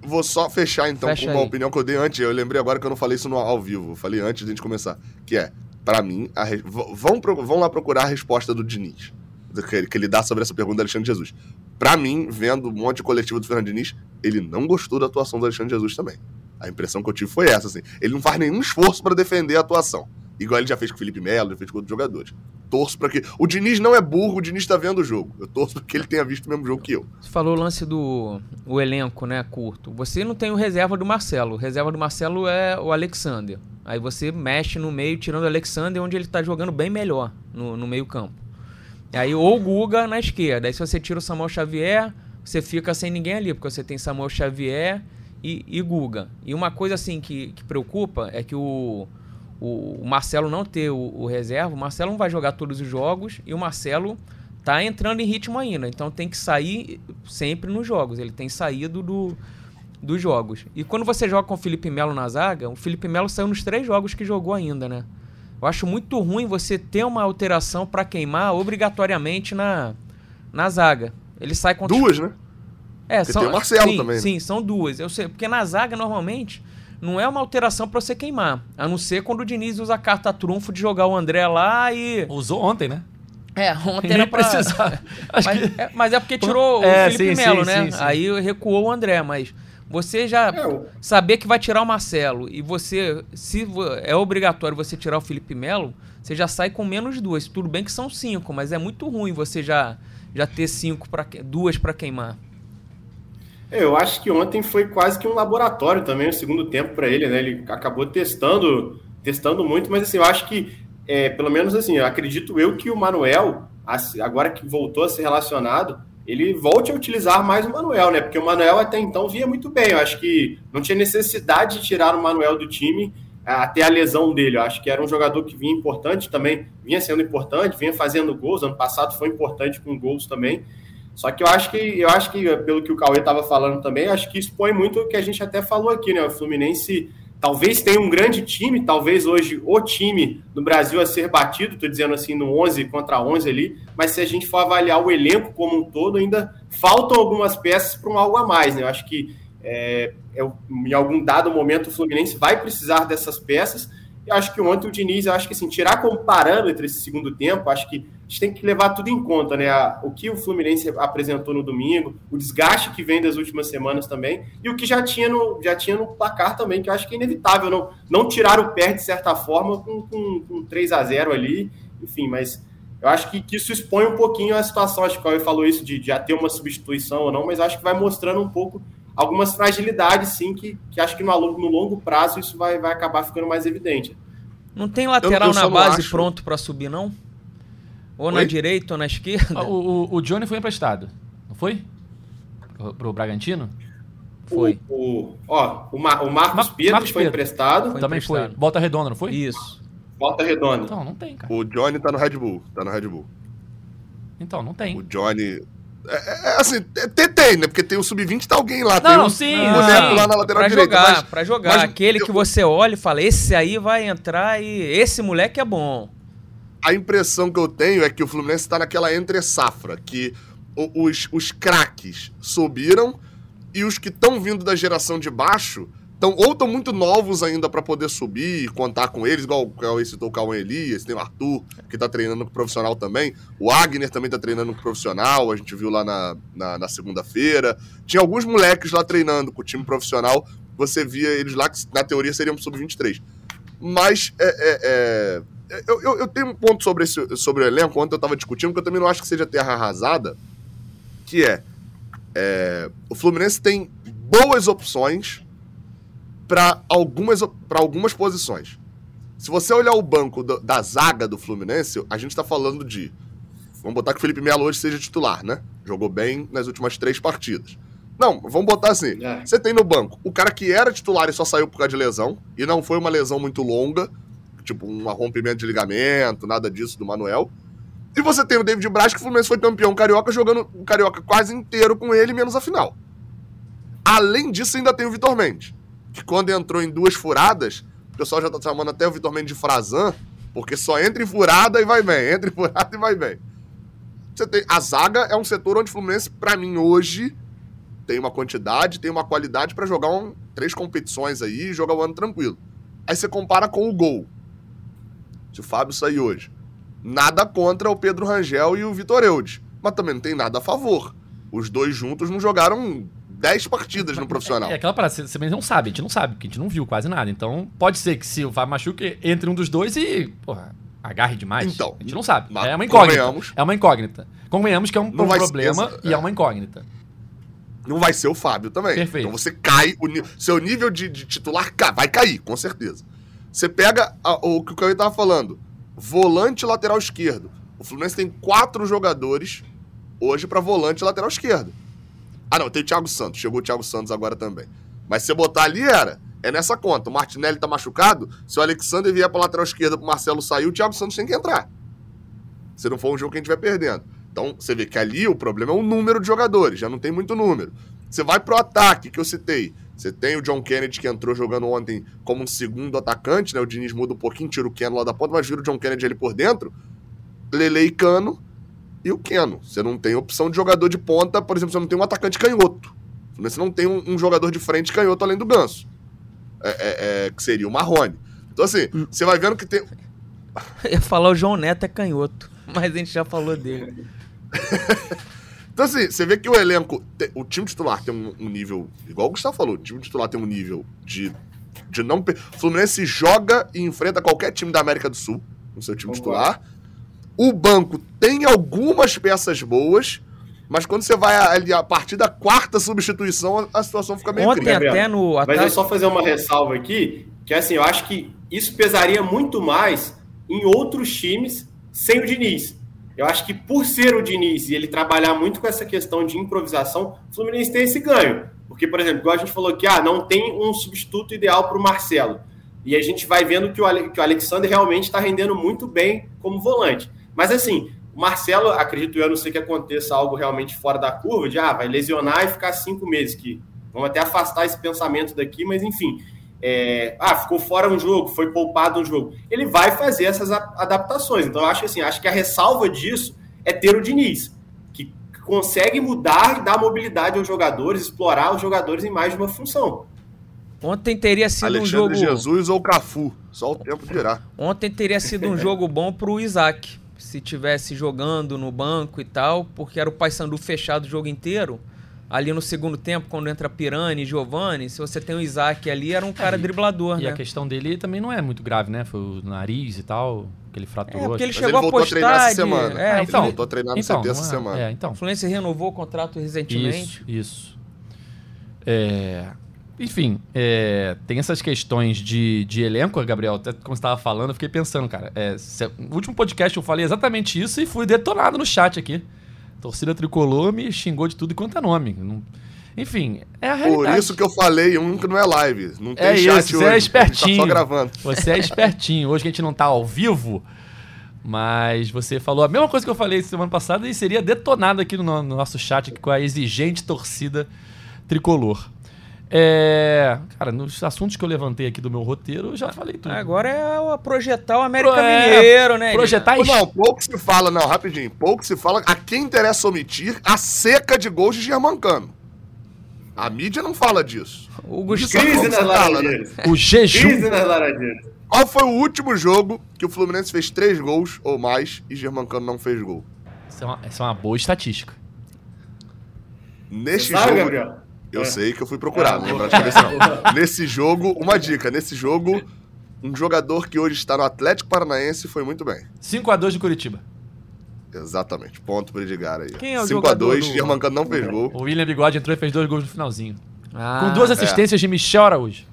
Vou só fechar então Fecha com uma aí. opinião que eu dei antes. Eu lembrei agora que eu não falei isso no, ao vivo. Falei antes de a gente começar. Que é, para mim, a, vão, vão lá procurar a resposta do Diniz. Que, que ele dá sobre essa pergunta do Alexandre Jesus. Para mim, vendo um monte de coletivo do Fernando Diniz, ele não gostou da atuação do Alexandre Jesus também. A impressão que eu tive foi essa, assim. Ele não faz nenhum esforço para defender a atuação. Igual ele já fez com o Felipe Melo, já fez com outros jogadores. Torço para que. O Diniz não é burro, o Diniz tá vendo o jogo. Eu torço para que ele tenha visto o mesmo jogo que eu. Você falou o lance do o elenco, né, curto. Você não tem o reserva do Marcelo. O reserva do Marcelo é o Alexander. Aí você mexe no meio, tirando o Alexander, onde ele tá jogando bem melhor no, no meio-campo. Aí ou o Guga na esquerda. Aí se você tira o Samuel Xavier, você fica sem ninguém ali, porque você tem Samuel Xavier e, e Guga. E uma coisa assim que, que preocupa é que o o, Marcelo não ter o, o, reserva, o Marcelo não vai jogar todos os jogos e o Marcelo tá entrando em ritmo ainda. Então tem que sair sempre nos jogos. Ele tem saído do, dos jogos. E quando você joga com o Felipe Melo na zaga, o Felipe Melo saiu nos três jogos que jogou ainda, né? Eu acho muito ruim você ter uma alteração para queimar obrigatoriamente na, na zaga. Ele sai com duas, né? É, Porque são tem o Marcelo sim, também. Né? Sim, são duas. Eu sei, porque na zaga normalmente não é uma alteração para você queimar. A não ser quando o Diniz usa a carta trunfo de jogar o André lá e. Usou ontem, né? É, ontem [laughs] era pra... precisar. [laughs] mas, que... é, mas é porque tirou é, o Felipe sim, Melo, sim, né? Sim, Aí recuou o André, mas você já é, saber que vai tirar o Marcelo e você, se é obrigatório você tirar o Felipe Melo, você já sai com menos duas. Tudo bem que são cinco, mas é muito ruim você já, já ter cinco para duas para queimar. Eu acho que ontem foi quase que um laboratório também, o segundo tempo para ele, né? Ele acabou testando, testando muito, mas assim, eu acho que, é, pelo menos assim, eu acredito eu que o Manuel, agora que voltou a ser relacionado, ele volte a utilizar mais o Manuel, né? Porque o Manuel até então vinha muito bem. Eu acho que não tinha necessidade de tirar o Manuel do time até a lesão dele. Eu acho que era um jogador que vinha importante também, vinha sendo importante, vinha fazendo gols. Ano passado foi importante com gols também. Só que eu acho que, eu acho que pelo que o Cauê estava falando também, acho que expõe muito o que a gente até falou aqui, né? O Fluminense talvez tenha um grande time, talvez hoje o time do Brasil a ser batido, estou dizendo assim, no 11 contra 11 ali, mas se a gente for avaliar o elenco como um todo, ainda faltam algumas peças para um algo a mais, né? Eu acho que é, é, em algum dado momento o Fluminense vai precisar dessas peças. Eu acho que ontem o Diniz, acho que assim, tirar como parâmetro esse segundo tempo, acho que a gente tem que levar tudo em conta, né? O que o Fluminense apresentou no domingo, o desgaste que vem das últimas semanas também, e o que já tinha no, já tinha no placar também, que eu acho que é inevitável não, não tirar o pé de certa forma com, com, com 3 a 0 ali, enfim, mas eu acho que, que isso expõe um pouquinho a situação. Acho que o Cauê falou isso de, de já ter uma substituição ou não, mas acho que vai mostrando um pouco algumas fragilidades, sim, que, que acho que no, no longo prazo isso vai, vai acabar ficando mais evidente. Não tem lateral eu, eu na base acho... pronto para subir, não? Ou Oi? na direita ou na esquerda? O, o, o Johnny foi emprestado, não foi? Pro, pro Bragantino? Foi. O, o, ó, o, Mar, o Marcos Mar Pedro Marcos foi Pedro. emprestado. Foi Também emprestado. foi. Volta Redonda, não foi? Isso. Volta Redonda. Então, não tem, cara. O Johnny tá no Red Bull. Tá no Red Bull. Então, não tem. O Johnny. É, é, é assim, tem, tem, né? Porque tem o sub-20 tá alguém lá. Não, tem não, um sim. boneco lá na lateral pra direita. Jogar, mas, pra jogar, mas, Aquele eu, que você olha e fala, esse aí vai entrar e esse moleque é bom. A impressão que eu tenho é que o Fluminense tá naquela entre-safra, que os, os craques subiram e os que estão vindo da geração de baixo Tão, ou estão muito novos ainda para poder subir e contar com eles, igual o Cauê o Elias, tem o Arthur, que tá treinando com profissional também. O Agner também tá treinando com profissional, a gente viu lá na, na, na segunda-feira. Tinha alguns moleques lá treinando com o time profissional, você via eles lá que na teoria seriam sub-23. Mas é, é, é, eu, eu, eu, tenho um ponto sobre, esse, sobre o elenco, ontem eu tava discutindo, que eu também não acho que seja terra arrasada, que é, é o Fluminense tem boas opções para algumas, algumas posições. Se você olhar o banco do, da zaga do Fluminense, a gente está falando de. Vamos botar que o Felipe Melo hoje seja titular, né? Jogou bem nas últimas três partidas. Não, vamos botar assim. É. Você tem no banco o cara que era titular e só saiu por causa de lesão, e não foi uma lesão muito longa, tipo um rompimento de ligamento, nada disso do Manuel. E você tem o David Braz, que o Fluminense foi campeão carioca, jogando o carioca quase inteiro com ele, menos a final. Além disso, ainda tem o Vitor Mendes que quando entrou em duas furadas, o pessoal já tá chamando até o Vitor Mendes de Frazan, porque só entra em furada e vai bem, [laughs] entra em furada e vai bem. Você tem, a zaga é um setor onde o Fluminense, para mim, hoje, tem uma quantidade, tem uma qualidade para jogar um, três competições aí e jogar o ano tranquilo. Aí você compara com o gol. Se o Fábio sair hoje. Nada contra o Pedro Rangel e o Vitor Eudes. Mas também não tem nada a favor. Os dois juntos não jogaram 10 partidas no profissional. É, é aquela parada, você não sabe, a gente não sabe, porque a gente não viu quase nada. Então, pode ser que se o Fábio machuque, entre um dos dois e, porra, agarre demais. Então, a gente não sabe. É uma incógnita. É uma incógnita. Convenhamos que é um problema e é. é uma incógnita. Não vai ser o Fábio também. Perfeito. Então você cai, o, seu nível de, de titular vai cair, com certeza. Você pega a, o que o Cauê tava falando, volante lateral esquerdo. O Fluminense tem quatro jogadores hoje para volante lateral esquerdo. Ah, não, tem o Thiago Santos. Chegou o Thiago Santos agora também. Mas se você botar ali, era. É nessa conta. O Martinelli tá machucado. Se o Alexander vier pra lateral esquerda pro Marcelo sair, o Thiago Santos tem que entrar. Se não for um jogo que a gente vai perdendo. Então, você vê que ali o problema é o número de jogadores. Já não tem muito número. Você vai pro ataque, que eu citei. Você tem o John Kennedy, que entrou jogando ontem como um segundo atacante, né? O Diniz muda um pouquinho, tira o Keno lá da ponta, mas vira o John Kennedy ali por dentro. Lele e Cano e o Keno. Você não tem opção de jogador de ponta, por exemplo, você não tem um atacante canhoto. Você não tem um, um jogador de frente canhoto além do Ganso. É, é, é, que seria o Marrone. Então, assim, hum. você vai vendo que tem. [laughs] Eu ia falar o João Neto é canhoto, mas a gente já falou dele. [laughs] então, assim, você vê que o elenco. O time titular tem um, um, nível. Igual o Gustavo falou, o time titular tem um nível de. de não. O Fluminense joga e enfrenta qualquer time da América do Sul no seu time titular. O banco tem algumas peças boas, mas quando você vai ali a partir da quarta substituição, a situação fica meio Ontem até no Mas é só fazer uma ressalva aqui, que assim, eu acho que isso pesaria muito mais em outros times sem o Diniz. Eu acho que por ser o Diniz e ele trabalhar muito com essa questão de improvisação, o Fluminense tem esse ganho. Porque, por exemplo, igual a gente falou que ah, não tem um substituto ideal para o Marcelo. E a gente vai vendo que o, Ale que o Alexander realmente está rendendo muito bem como volante. Mas assim, o Marcelo, acredito eu, a não sei que aconteça algo realmente fora da curva, de ah, vai lesionar e ficar cinco meses, que vamos até afastar esse pensamento daqui, mas enfim. É, ah, ficou fora um jogo, foi poupado um jogo. Ele vai fazer essas adaptações. Então, eu acho assim, acho que a ressalva disso é ter o Diniz, que consegue mudar e dar mobilidade aos jogadores, explorar os jogadores em mais de uma função. Ontem teria sido Alexandre um jogo. Jesus ou Cafu, só o tempo dirá. Ontem teria sido um [laughs] jogo bom pro Isaac, se tivesse jogando no banco e tal, porque era o Paysandu fechado o jogo inteiro. Ali no segundo tempo, quando entra Pirani e Giovani, se você tem o Isaac ali, era um cara É, driblador, E né? a questão dele também não é muito grave, né? Foi o nariz e tal, que ele É, fraturou. porque ele Mas chegou ele a voltou a treinar postar. essa de- semana. É, Ah, o então. voltou a treinar no então, CT essa é- semana. É, então. Fluminense renovou o contrato recentemente. Isso, isso. É, enfim, é, tem essas questões de, de elenco, Gabriel, até como você estava falando, eu fiquei pensando, cara. é, se- no último podcast eu falei exatamente isso e fui detonado no chat aqui. Torcida tricolor me xingou de tudo e quanto é nome. Não- enfim, é a realidade. Por isso que eu falei um que não é live. Não tem É chat isso, hoje. você é gente tá espertinho. só gravando. Você é [laughs] espertinho. Hoje que a gente não tá ao vivo, mas você falou a mesma coisa que eu falei semana passada e seria detonado aqui no, no nosso chat aqui com a exigente torcida tricolor. É, cara, nos assuntos que eu levantei aqui do meu roteiro, eu já falei tudo. Agora é o- projetar o América Pro- é, Mineiro, né? projetar Pô, Não, pouco se fala, não, rapidinho. Pouco se fala a quem interessa omitir a seca de gols de Germancano. A mídia não fala disso. O Isso Gustavo. é Crise nas fala, né? O jejum. Crise nas Laranjeiras. Qual foi o último jogo que o Fluminense fez três gols ou mais e Germancano não fez gol? Isso é uma, isso é uma boa estatística. Neste Sabe, jogo. Gabriel? Eu É. sei que eu fui procurar, Ah, não lembro de cabeça não. Nesse jogo, uma dica, nesse jogo, um jogador que hoje está no Atlético Paranaense foi muito bem. 5x2 de Curitiba. Exatamente, ponto pro Edgar aí. Quem é o 5x2, jogador do- Germancano não fez gol. O William Bigode entrou e fez dois gols no finalzinho. Ah, Com duas assistências de Michel Araújo.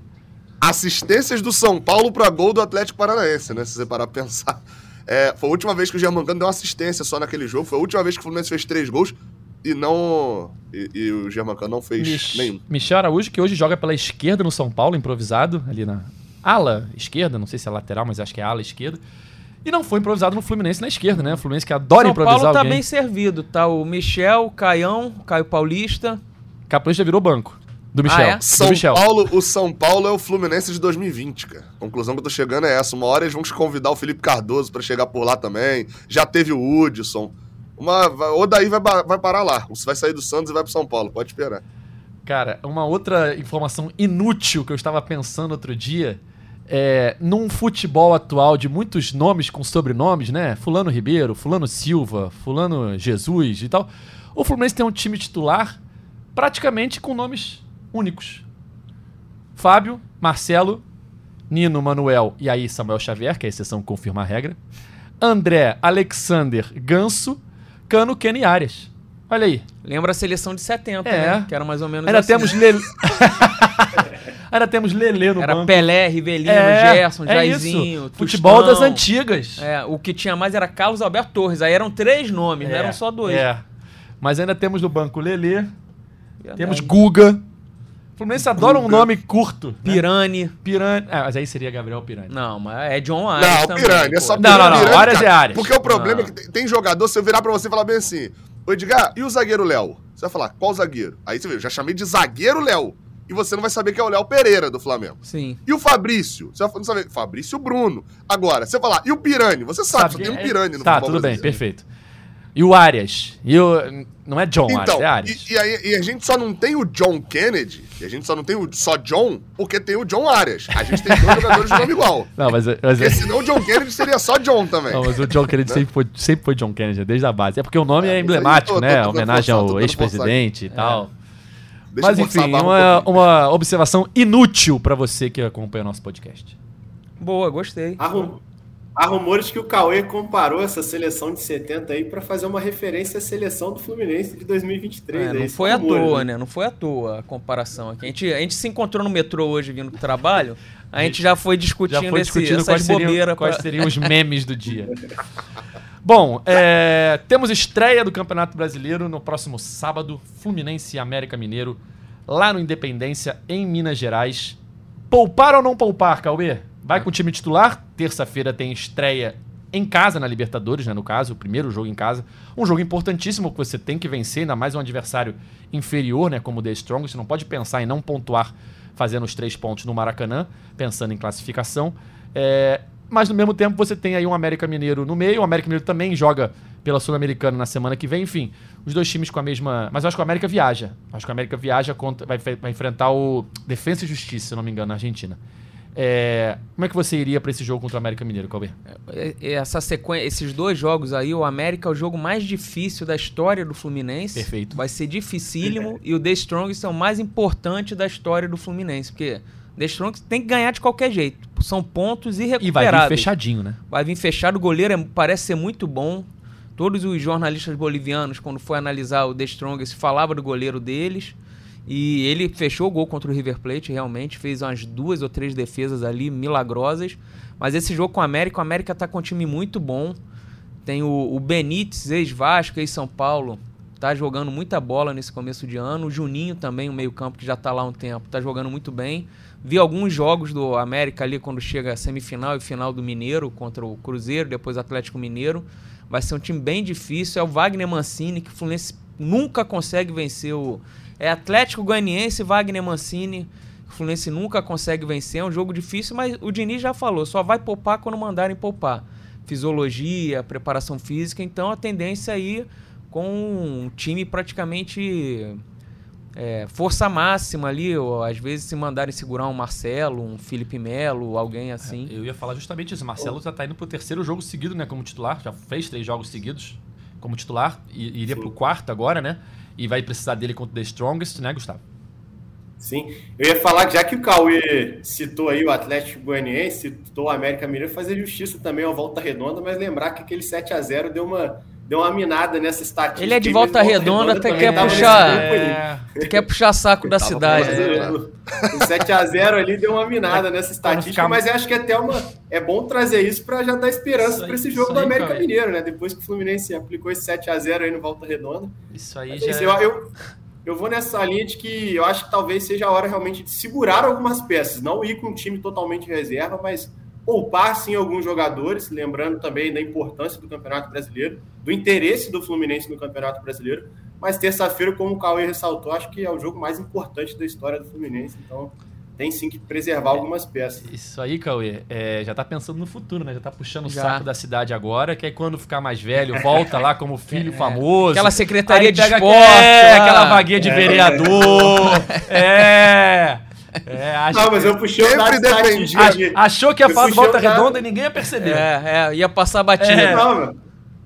Assistências do São Paulo para gol do Atlético Paranaense, né? Se você parar pra pensar. É, foi a última vez que o Germancano deu uma assistência só naquele jogo. Foi a última vez que o Fluminense fez três gols e não. E, e o Germancano não fez Mich- nenhum. Michel Araújo, que hoje joga pela esquerda no São Paulo, improvisado, ali na ala esquerda, não sei se é lateral, mas acho que é ala esquerda. E não foi improvisado no Fluminense na esquerda, né? O Fluminense que adora São improvisar Paulo tá alguém. bem servido, tá? O Michel, o Caião, o Caio Paulista. Capoeira já virou banco. Do Michel. Ah, é? Do São Michel. Paulo, o São Paulo é o Fluminense de 2020, cara. A conclusão que eu tô chegando é essa. Uma hora eles vão convidar o Felipe Cardoso pra chegar por lá também. Já teve o Hudson. Uma, ou daí vai, vai parar lá. Vai sair do Santos e vai pro São Paulo. Pode esperar. Cara, uma outra informação inútil que eu estava pensando outro dia é num futebol atual de muitos nomes com sobrenomes, né? Fulano Ribeiro, Fulano Silva, Fulano Jesus e tal. O Fluminense tem um time titular praticamente com nomes únicos. Fábio, Marcelo, Nino, Manuel e aí Samuel Xavier, que é a exceção que confirma a regra. André, Alexander, Ganso, Cano, Kenny e Arias. Olha aí. Lembra a seleção de 70, É. né? Que era mais ou menos Ainda assim. temos Lele. [laughs] Ainda temos Lele no Era banco. Pelé, Rivelino, É, Gerson, é Jairzinho. Futebol das antigas. É, o que tinha mais era Carlos Alberto Torres. Aí eram três nomes, não É, eram só dois. É. Mas ainda temos no banco Lele, temos Guga. O Fluminense adora um nome curto. né? Pirani. Pirani. Ah, mas aí seria Gabriel Pirani. Não, mas é John Arias Não, também. Pirani, é só pô. Não, não, não, Pirani, Arias é Arias. Porque o problema Não. é que tem, jogador, se eu virar pra você e falar bem assim, ô Edgar, e o zagueiro Léo? Você vai falar, qual zagueiro? Aí você vê, eu já chamei de zagueiro Léo. E você não vai saber que é o Léo Pereira do Flamengo. Sim. E o Fabrício? Você vai não saber. Fabrício Bruno. Agora, você vai falar, e o Pirani? Você sabe, só que tem um é- Pirani no Tá, futebol tudo bem, perfeito. E o Arias? E o... Não é John Arias, Então, é Arias. e, e aí, e a gente só não tem o John Kennedy, e a gente só não tem o só John, porque tem o John Arias. A gente tem dois [laughs] jogadores de nome igual. Não, mas, mas, Porque senão o John Kennedy seria só John também. não, mas o John Kennedy sempre foi, sempre foi John Kennedy, desde a base. É porque o nome é, É, emblemático, tô- né? tô dando Homenagem forçado, tô ao ex-presidente e tal. Deixa Mas enfim, um uma, uma observação inútil pra você que acompanha o nosso podcast. Boa, gostei. Arrum- Há rumores que o Cauê comparou essa seleção de 70 aí para fazer uma referência à seleção do Fluminense de 2023. É, não aí, foi à rumores, toa, né? Não foi à toa a comparação aqui. A gente, a gente se encontrou no metrô hoje vindo do trabalho, a gente já foi discutindo, Já foi esse, discutindo essas quais seriam, quais pra- seriam os [laughs] memes do dia. Bom, é, temos estreia do Campeonato Brasileiro no próximo sábado, Fluminense e América Mineiro, lá no Independência, em Minas Gerais. Poupar ou não poupar, Cauê? Vai com o time titular. Terça-feira tem estreia em casa na Libertadores, né, no caso, o primeiro jogo em casa. Um jogo importantíssimo que você tem que vencer, ainda mais um adversário inferior, né, como o The Strong. Você não pode pensar em não pontuar fazendo os três pontos no Maracanã, pensando em classificação. É, mas no mesmo tempo você tem aí um América Mineiro no meio. O América Mineiro também joga pela Sul-Americana na semana que vem. Enfim, os dois times com a mesma. Mas eu acho que o América viaja. Acho que o América viaja contra. Vai, vai enfrentar o Defensa e Justiça, se não me engano, na Argentina. É, Como é que você iria pra esse jogo contra o América Mineiro, Cauê? É, Essa sequência, esses dois jogos aí, o América é o jogo mais difícil da história do Fluminense. Perfeito. Vai ser dificílimo e o The Strongest é o mais importante da história do Fluminense, porque The Strongest tem que ganhar de qualquer jeito. São pontos E vai vir irrecuperáveis. fechadinho, né? Vai vir fechado, o goleiro é- parece ser muito bom. Todos os jornalistas bolivianos, quando foi analisar o The Strongest, falavam do goleiro deles. E ele fechou o gol contra o River Plate, realmente. Fez umas duas ou três defesas ali milagrosas. Mas esse jogo com o América, o América tá com um time muito bom. Tem o, o Benítez, ex-Vasco, ex-São Paulo. Tá jogando muita bola nesse começo de ano. O Juninho também, o meio-campo, que já tá lá há um tempo, tá jogando muito bem. Vi alguns jogos do América ali quando chega a semifinal e final do Mineiro contra o Cruzeiro, depois Atlético Mineiro. Vai ser um time bem difícil. É o Wagner Mancini, que o Fluminense nunca consegue vencer o. É Atlético Goianiense Wagner Mancini. O Fluminense nunca consegue vencer. É um jogo difícil, mas o Diniz já falou: só vai poupar quando mandarem poupar. Fisiologia, preparação física. Então a tendência aí com um time praticamente é, força máxima ali, ou às vezes se mandarem segurar um Marcelo, um Felipe Melo, alguém assim. Eu ia falar justamente isso. Marcelo já tá indo pro terceiro jogo seguido, né? Como titular. Já fez três jogos seguidos como titular. E iria pro quarto agora, né? E vai precisar dele contra The Strongest, né, Gustavo? Sim, eu ia falar que já que o Cauê citou aí o Atlético Goianiense, citou o América Mineiro, fazer justiça também ao Volta Redonda, mas lembrar que aquele 7 a 0 deu uma, deu uma minada nessa estatística. Ele é de Volta o Redonda, até quer nesse puxar-. É, quer puxar saco da cidade. né? É. O 7 a 0 ali deu uma minada nessa estatística, ficar- mas eu acho que até uma é bom trazer isso para já dar esperança para esse jogo do América. Mineiro, né? Depois que o Fluminense aplicou esse 7 a 0 aí no Volta Redonda. isso aí Mas já. é isso, eu, eu, eu vou nessa linha de que eu acho que talvez seja a hora realmente de segurar algumas peças, não ir com um time totalmente reserva, mas poupar sim alguns jogadores, lembrando também da importância do Campeonato Brasileiro, do interesse do Fluminense no Campeonato Brasileiro. Mas terça-feira, como o Cauê ressaltou, acho que é o jogo mais importante da história do Fluminense, então tem sim que preservar algumas peças. Isso aí, Cauê, é, já tá pensando no futuro, né? Já tá puxando Já. o saco da cidade agora, que aí quando ficar mais velho, volta lá como filho [laughs] famoso. Aquela secretaria de esporte. É, lá. aquela vaguinha de vereador. [laughs] É. É, acho Não, mas eu puxei o Sempre dado defendi. estatístico Ach- aqui. achou que ia falar do puxei Volta. Redonda e ninguém ia perceber. É, é, ia passar batida. É. Não, meu.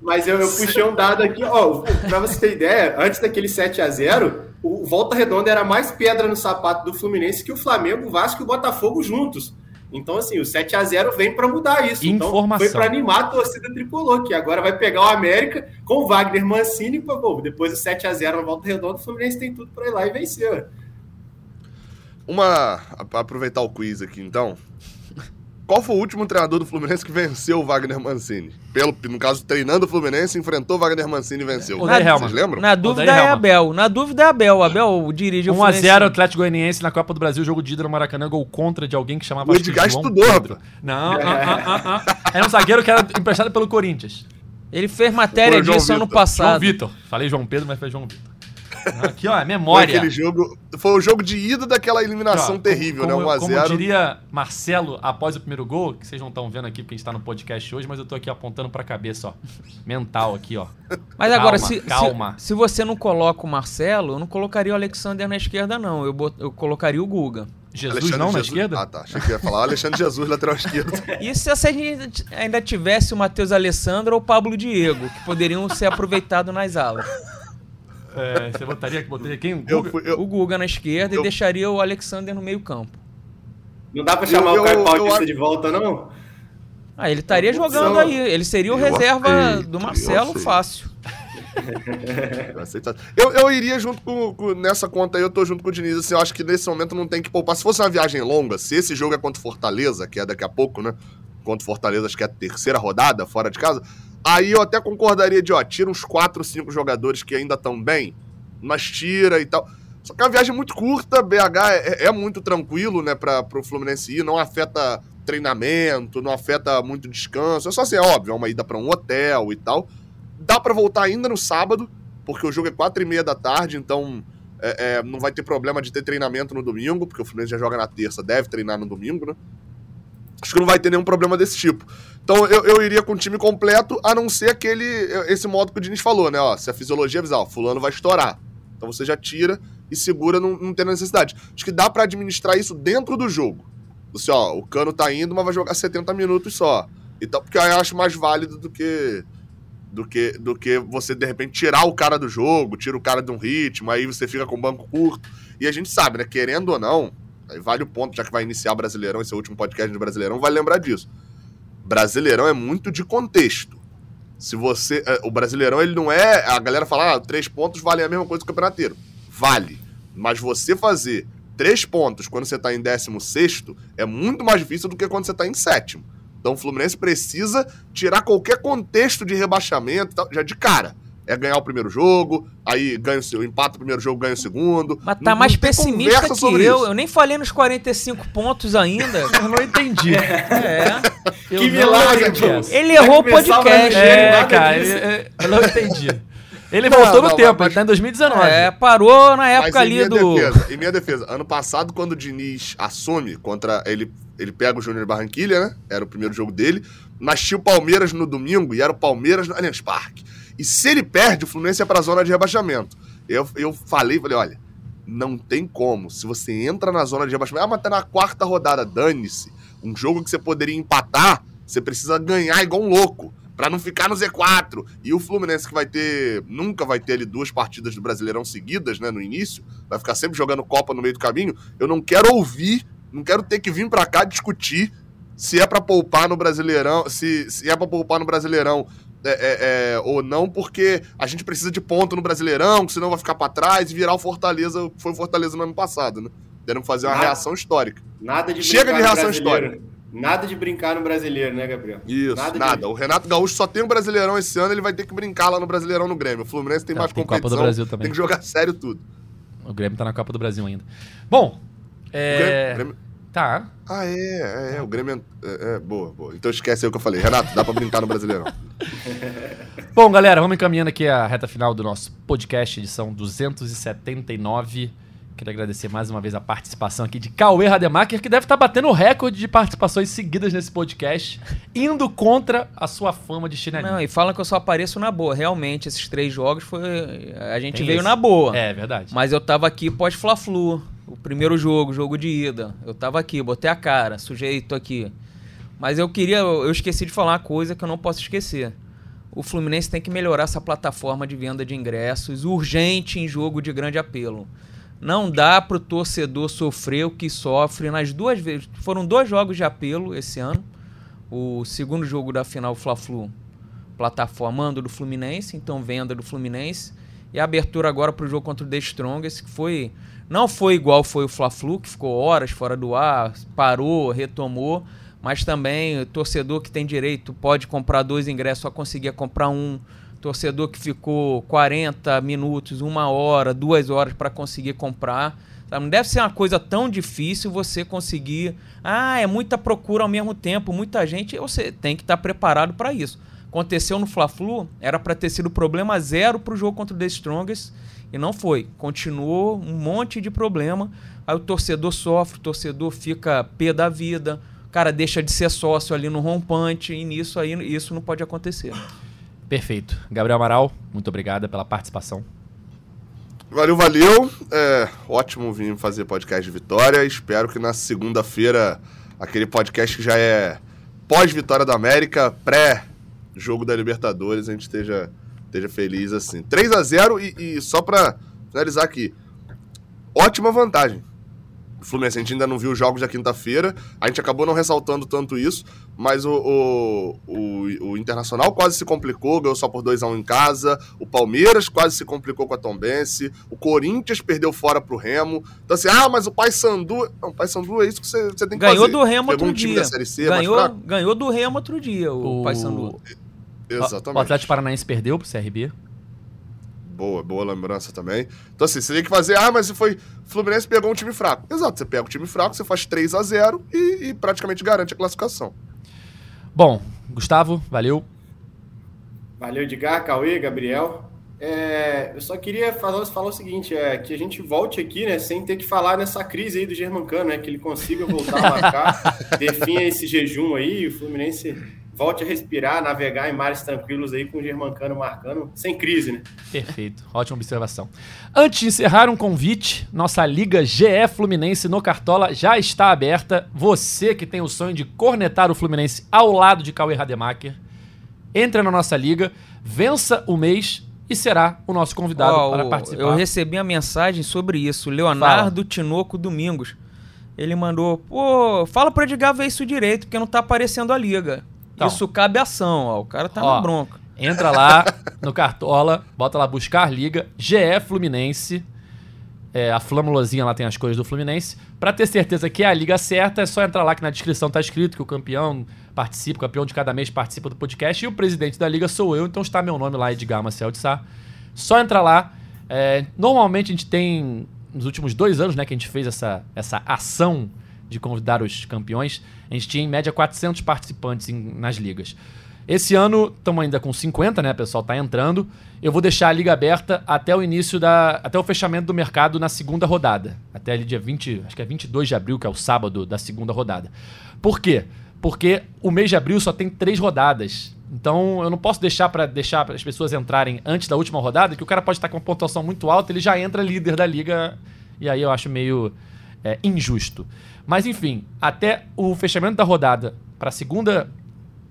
Mas eu, eu puxei um dado aqui, ó, pra você ter ideia, antes daquele 7 a 0 o Volta Redonda era mais pedra no sapato do Fluminense que o Flamengo, o Vasco e o Botafogo juntos. Então, assim, o 7 a 0 vem para mudar isso. Informação. Então, foi para animar a torcida tricolor, que agora vai pegar o América com o Wagner Mancini. Pô, depois do 7 a 0 no Volta Redonda, o Fluminense tem tudo para ir lá e vencer. Uma. Aproveitar o quiz aqui, então. Qual foi o último treinador do Fluminense que venceu o Wagner Mancini? Pelo, no caso, treinando o Fluminense, enfrentou o Wagner Mancini e venceu. Helman. Vocês lembram? Na dúvida é. Abel. Na dúvida é Abel. O Abel dirige o 1x0 Fluminense. Atlético Goianiense na Copa do Brasil, jogo de ida no Maracanã, gol contra de alguém que chamava O Edgar estudou, Pedro. Não, ah, ah, ah, ah. era um zagueiro que era emprestado pelo Corinthians. Ele fez matéria o disso ano Vitor. João passado. Vitor. Falei João Pedro, mas foi João Vitor. Aqui, ó, é Foi memória. aquele jogo. Foi o jogo de ida daquela eliminação Ó, terrível, como, né? Como 1x0. diria Marcelo após o primeiro gol, que vocês não estão vendo aqui porque a gente tá no podcast hoje, mas eu tô aqui apontando pra cabeça, ó. Mental aqui, ó. Mas agora, Calma, se, calma. Se, se você não coloca o Marcelo, eu não colocaria o Alexander na esquerda, não. Eu, bot- eu colocaria o Guga. Jesus Alexandre não na Jesus- esquerda? Ah, tá. Achei que ia falar o Alexandre Jesus, lateral esquerdo. [laughs] E se a gente ainda tivesse o Matheus Alessandro ou o Pablo Diego, que poderiam ser aproveitados nas alas? É, você botaria, botaria quem? O Eu Guga? fui, eu, O Guga na esquerda eu- e deixaria o Alexander no meio campo. Não dá para chamar Eu- o Caio Paulista eu- de volta, não? Ah, ele estaria jogando aí. Ele seria o reserva aceito, do Marcelo fácil. [laughs] Eu. Eu, eu iria junto com, com- Nessa conta aí, eu tô junto com o Diniz. Assim, eu acho que nesse momento não tem que poupar. Se fosse uma viagem longa, se esse jogo é contra o Fortaleza, que é daqui a pouco, né? Contra o Fortaleza, acho que é a terceira rodada, fora de casa. Aí eu até concordaria de, ó, tira uns 4, 5 jogadores que ainda estão bem, mas tira e tal. Só que é uma viagem muito curta, BH é, é muito tranquilo, né, pra, pro Fluminense ir, não afeta treinamento, não afeta muito descanso. É só assim, é óbvio, é uma ida pra um hotel e tal. Dá pra voltar ainda no sábado, porque o jogo é quatro e meia da tarde, então é, é, não vai ter problema de ter treinamento no domingo, porque o Fluminense já joga na terça, deve treinar no domingo, né? Acho que não vai ter nenhum problema desse tipo. Então eu, eu iria com o time completo, a não ser aquele esse modo que o Diniz falou, né? Ó, se a fisiologia avisar, ó, fulano vai estourar. Então você já tira e segura, não, não tem necessidade. Acho que dá pra administrar isso dentro do jogo. Você, ó, o Cano tá indo, mas vai jogar 70 minutos só. Então, porque eu acho mais válido do que do que do que você de repente tirar o cara do jogo, tira o cara de um ritmo, aí você fica com o banco curto. E a gente sabe, né, querendo ou não, vale o ponto, já que vai iniciar Brasileirão, esse é o último podcast do Brasileirão, vai lembrar disso. Brasileirão é muito de contexto. Se você. é, O Brasileirão, ele não é. A galera fala, ah, três pontos valem a mesma coisa que o campeonato inteiro. Vale. Mas você fazer três pontos quando você tá em 16 é muito mais difícil do que quando você tá em sétimo. Então o Fluminense precisa tirar qualquer contexto de rebaixamento, já de cara. É ganhar o primeiro jogo, aí ganha o seu empata o primeiro jogo, ganha o segundo. Mas tá Não- mais não pessimista que sobre eu. isso. Eu nem falei nos 45 pontos ainda. [laughs] Eu não entendi. É. Eu Que milagre. Ele errou o podcast. É, cara, eu não entendi. Ele Não, voltou no não, tempo, mas- ele tá em 2019. É, parou na época ali minha do. Defesa, em minha defesa, ano passado, quando o Diniz assume contra. Ele, ele pega o Júnior Barranquilha, né? Era o primeiro jogo dele. Mas tinha o Palmeiras no domingo e era o Palmeiras no Allianz Parque. E se ele perde, o Fluminense ia pra zona de rebaixamento. Eu, eu falei, falei, olha, não tem como. Se você entra na zona de rebaixamento, ah, mas tá na quarta rodada, dane-se. Um jogo que você poderia empatar, você precisa ganhar igual um louco. Pra não ficar no Z4. E o Fluminense que vai ter. Nunca vai ter ali duas partidas do Brasileirão seguidas, né? No início. Vai ficar sempre jogando Copa no meio do caminho. Eu não quero ouvir, não quero ter que vir pra cá discutir se é pra poupar no Brasileirão. Se, se é pra poupar no Brasileirão é, é, é, ou não, porque a gente precisa de ponto no Brasileirão, que senão vai ficar pra trás e virar o Fortaleza, o que foi o Fortaleza no ano passado, né? Que fazer uma Nada. reação histórica. Nada de Chega brincar de no reação histórica. Nada de brincar no brasileiro, né, Gabriel? Isso, Nada nada. O Renato Gaúcho só tem o Brasileirão esse ano, ele vai ter que brincar lá no Brasileirão no Grêmio. O Fluminense tem Tá, mais tem Copa do competição, Brasil também. tem que jogar sério tudo. O Grêmio tá na Copa do Brasil ainda. Bom, O é... Grêmio- Grêmio- Tá. Ah, é, é, é, o Grêmio é, é, boa, boa. Então esquece aí o que eu falei. Renato, dá pra brincar no Brasileirão. [laughs] Bom, galera, vamos encaminhando aqui a reta final do nosso podcast, edição 279. Queria agradecer mais uma vez a participação aqui de Cauê Rademacher, que deve estar batendo o recorde de participações seguidas nesse podcast, indo contra a sua fama de chinelinho. Não, e falam que eu só apareço na boa. Realmente, esses três jogos foi. A gente Tem veio esse. na boa. É, verdade. Mas eu tava aqui pós-Fla-Flu. O primeiro jogo, jogo de ida. Eu tava aqui, botei a cara, sujeito aqui. Mas eu queria. Eu esqueci de falar uma coisa que eu não posso esquecer. O Fluminense tem que melhorar essa plataforma de venda de ingressos urgente em jogo de grande apelo. Não dá pro torcedor sofrer o que sofre nas duas vezes. Foram dois jogos de apelo esse ano. O segundo jogo da final Fla-Flu, plataforma mando do Fluminense, então venda do Fluminense. E a abertura agora pro jogo contra o The Strongest, que foi não foi igual foi o Fla-Flu, que ficou horas fora do ar, parou, retomou, mas também o torcedor que tem direito pode comprar dois ingressos, só conseguia comprar um. Torcedor que ficou 40 minutos, uma hora, duas horas para conseguir comprar. Não deve ser uma coisa tão difícil você conseguir. Ah, é muita procura ao mesmo tempo, muita gente. Você tem que estar preparado para isso. Aconteceu no Fla-Flu, era para ter sido problema zero para o jogo contra o The Strongest e não foi. Continuou um monte de problema. Aí o torcedor sofre, o torcedor fica pé da vida, o cara deixa de ser sócio ali no rompante e nisso aí isso não pode acontecer. Perfeito. Gabriel Amaral, muito obrigado pela participação. Valeu, valeu. É, ótimo vir fazer podcast de vitória. Espero que na segunda-feira, aquele podcast que já é pós-vitória da América, pré-jogo da Libertadores, a gente esteja, esteja feliz assim. 3 a 0 e, e só pra finalizar aqui, ótima vantagem. Fluminense, a gente ainda não viu os jogos da quinta-feira, a gente acabou não ressaltando tanto isso, mas o, o, o, o Internacional quase se complicou, ganhou só por 2x1 em casa, o Palmeiras quase se complicou com a Tombense, o Corinthians perdeu fora pro Remo. Então assim, ah, mas o Paysandu... Não, o Paysandu é isso que você, você tem que Ganhou fazer. do Remo Pegou outro um time dia. da Série C, ganhou, mais fraco. ganhou do Remo outro dia, o, O- Paysandu. Exatamente. O Atlético Paranaense perdeu pro CRB. Boa, boa lembrança também. Então, assim, você tem que fazer. Ah, mas se foi. Fluminense pegou um time fraco. Exato, você pega o time fraco, você faz 3 a 0 e, e praticamente garante a classificação. Bom, Gustavo, valeu. Valeu, Edgar, Cauê, Gabriel. É, eu só queria falar, falar o seguinte, é, que a gente volte aqui, né, sem ter que falar nessa crise aí do Germancano, né, que ele consiga voltar a marcar, [laughs] definha esse jejum aí, e o Fluminense volte a respirar, navegar em mares tranquilos aí com o Germancano marcando, sem crise, né? Perfeito, ótima observação. Antes de encerrar um convite, nossa Liga GE Fluminense no Cartola já está aberta. Você que tem o sonho de cornetar o Fluminense ao lado de Cauê Rademacher, entra na nossa liga, vença o mês e será o nosso convidado Ó, para participar. Eu recebi a mensagem sobre isso. Leonardo Tinoco Domingos. Ele mandou, pô, fala pro Edgar ver isso direito, porque não tá aparecendo a liga. Então. isso cabe ação, ó. O cara tá Ó, na bronca. Entra lá [laughs] no Cartola, bota lá buscar liga, GE Fluminense. É, a flâmulazinha lá tem as cores do Fluminense. Pra ter certeza que é a liga certa, é só entrar lá que na descrição tá escrito que o campeão participa, o campeão de cada mês participa do podcast. E o presidente da liga sou eu, então está meu nome lá, Edgar Marcel de Sá. Só entrar lá. É, normalmente a gente tem, nos últimos dois anos, né, que a gente fez essa, essa ação de convidar os campeões, a gente tinha em média 400 participantes em- nas ligas. Esse ano estamos ainda com 50, né? O pessoal tá entrando. Eu vou deixar a liga aberta até o início da. até o fechamento do mercado na segunda rodada. Até ali dia 20, acho que é 22 de abril, que é o sábado da segunda rodada. Por quê? Porque o mês de abril só tem três rodadas. Então eu não posso deixar para deixar as pessoas entrarem antes da última rodada, que o cara pode estar com uma pontuação muito alta, ele já entra líder da liga. E aí eu acho meio é, injusto. Mas enfim, até o fechamento da rodada para a segunda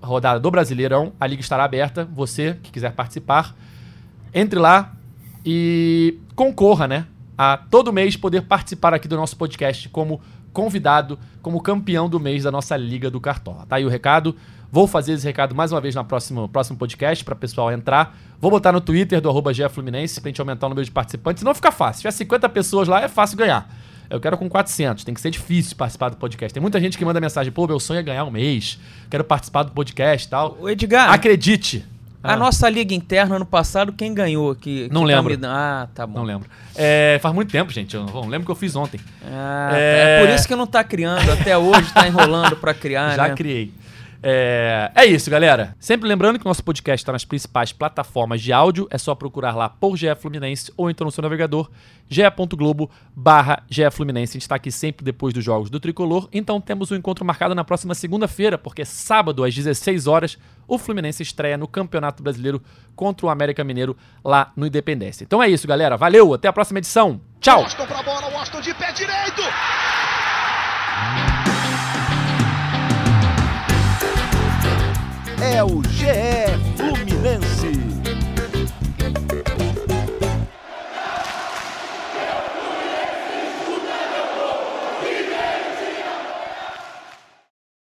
rodada do Brasileirão, a liga estará aberta. Você que quiser participar, entre lá e concorra, né? A todo mês poder participar aqui do nosso podcast como convidado, como campeão do mês da nossa Liga do Cartola. Tá aí o recado. Vou fazer esse recado mais uma vez no próximo, próximo podcast para o pessoal entrar. Vou botar no Twitter do arroba Fluminense pra gente aumentar o número de participantes. Não fica fácil. Se tiver 50 pessoas lá, é fácil ganhar. Eu quero com 400. Tem que ser difícil participar do podcast. Tem muita gente que manda mensagem: pô, meu sonho é ganhar um mês. Quero participar do podcast e tal. O Edgar, Acredite. a Ah, nossa liga interna ano passado, quem ganhou? Que, Não que lembro. me dando- Ah, tá bom. Não lembro. É, faz muito tempo, gente. Eu não lembro que eu fiz ontem. Ah, É. é... por isso que não tá criando. Até hoje tá enrolando pra [laughs] criar, Já né? criei. É, é isso, galera. Sempre lembrando que o nosso podcast está nas principais plataformas de áudio. É só procurar lá por GE Fluminense ou então no seu navegador ge.globo barra GE Fluminense. A gente está aqui sempre depois dos jogos do Tricolor. Então temos um encontro marcado na próxima segunda-feira, porque sábado às 16 horas o Fluminense estreia no Campeonato Brasileiro contra o América Mineiro lá no Independência. Então é isso, galera. Valeu, até a próxima edição. Tchau! Washington pra bola, Washington de pé direito. é o GE Fluminense.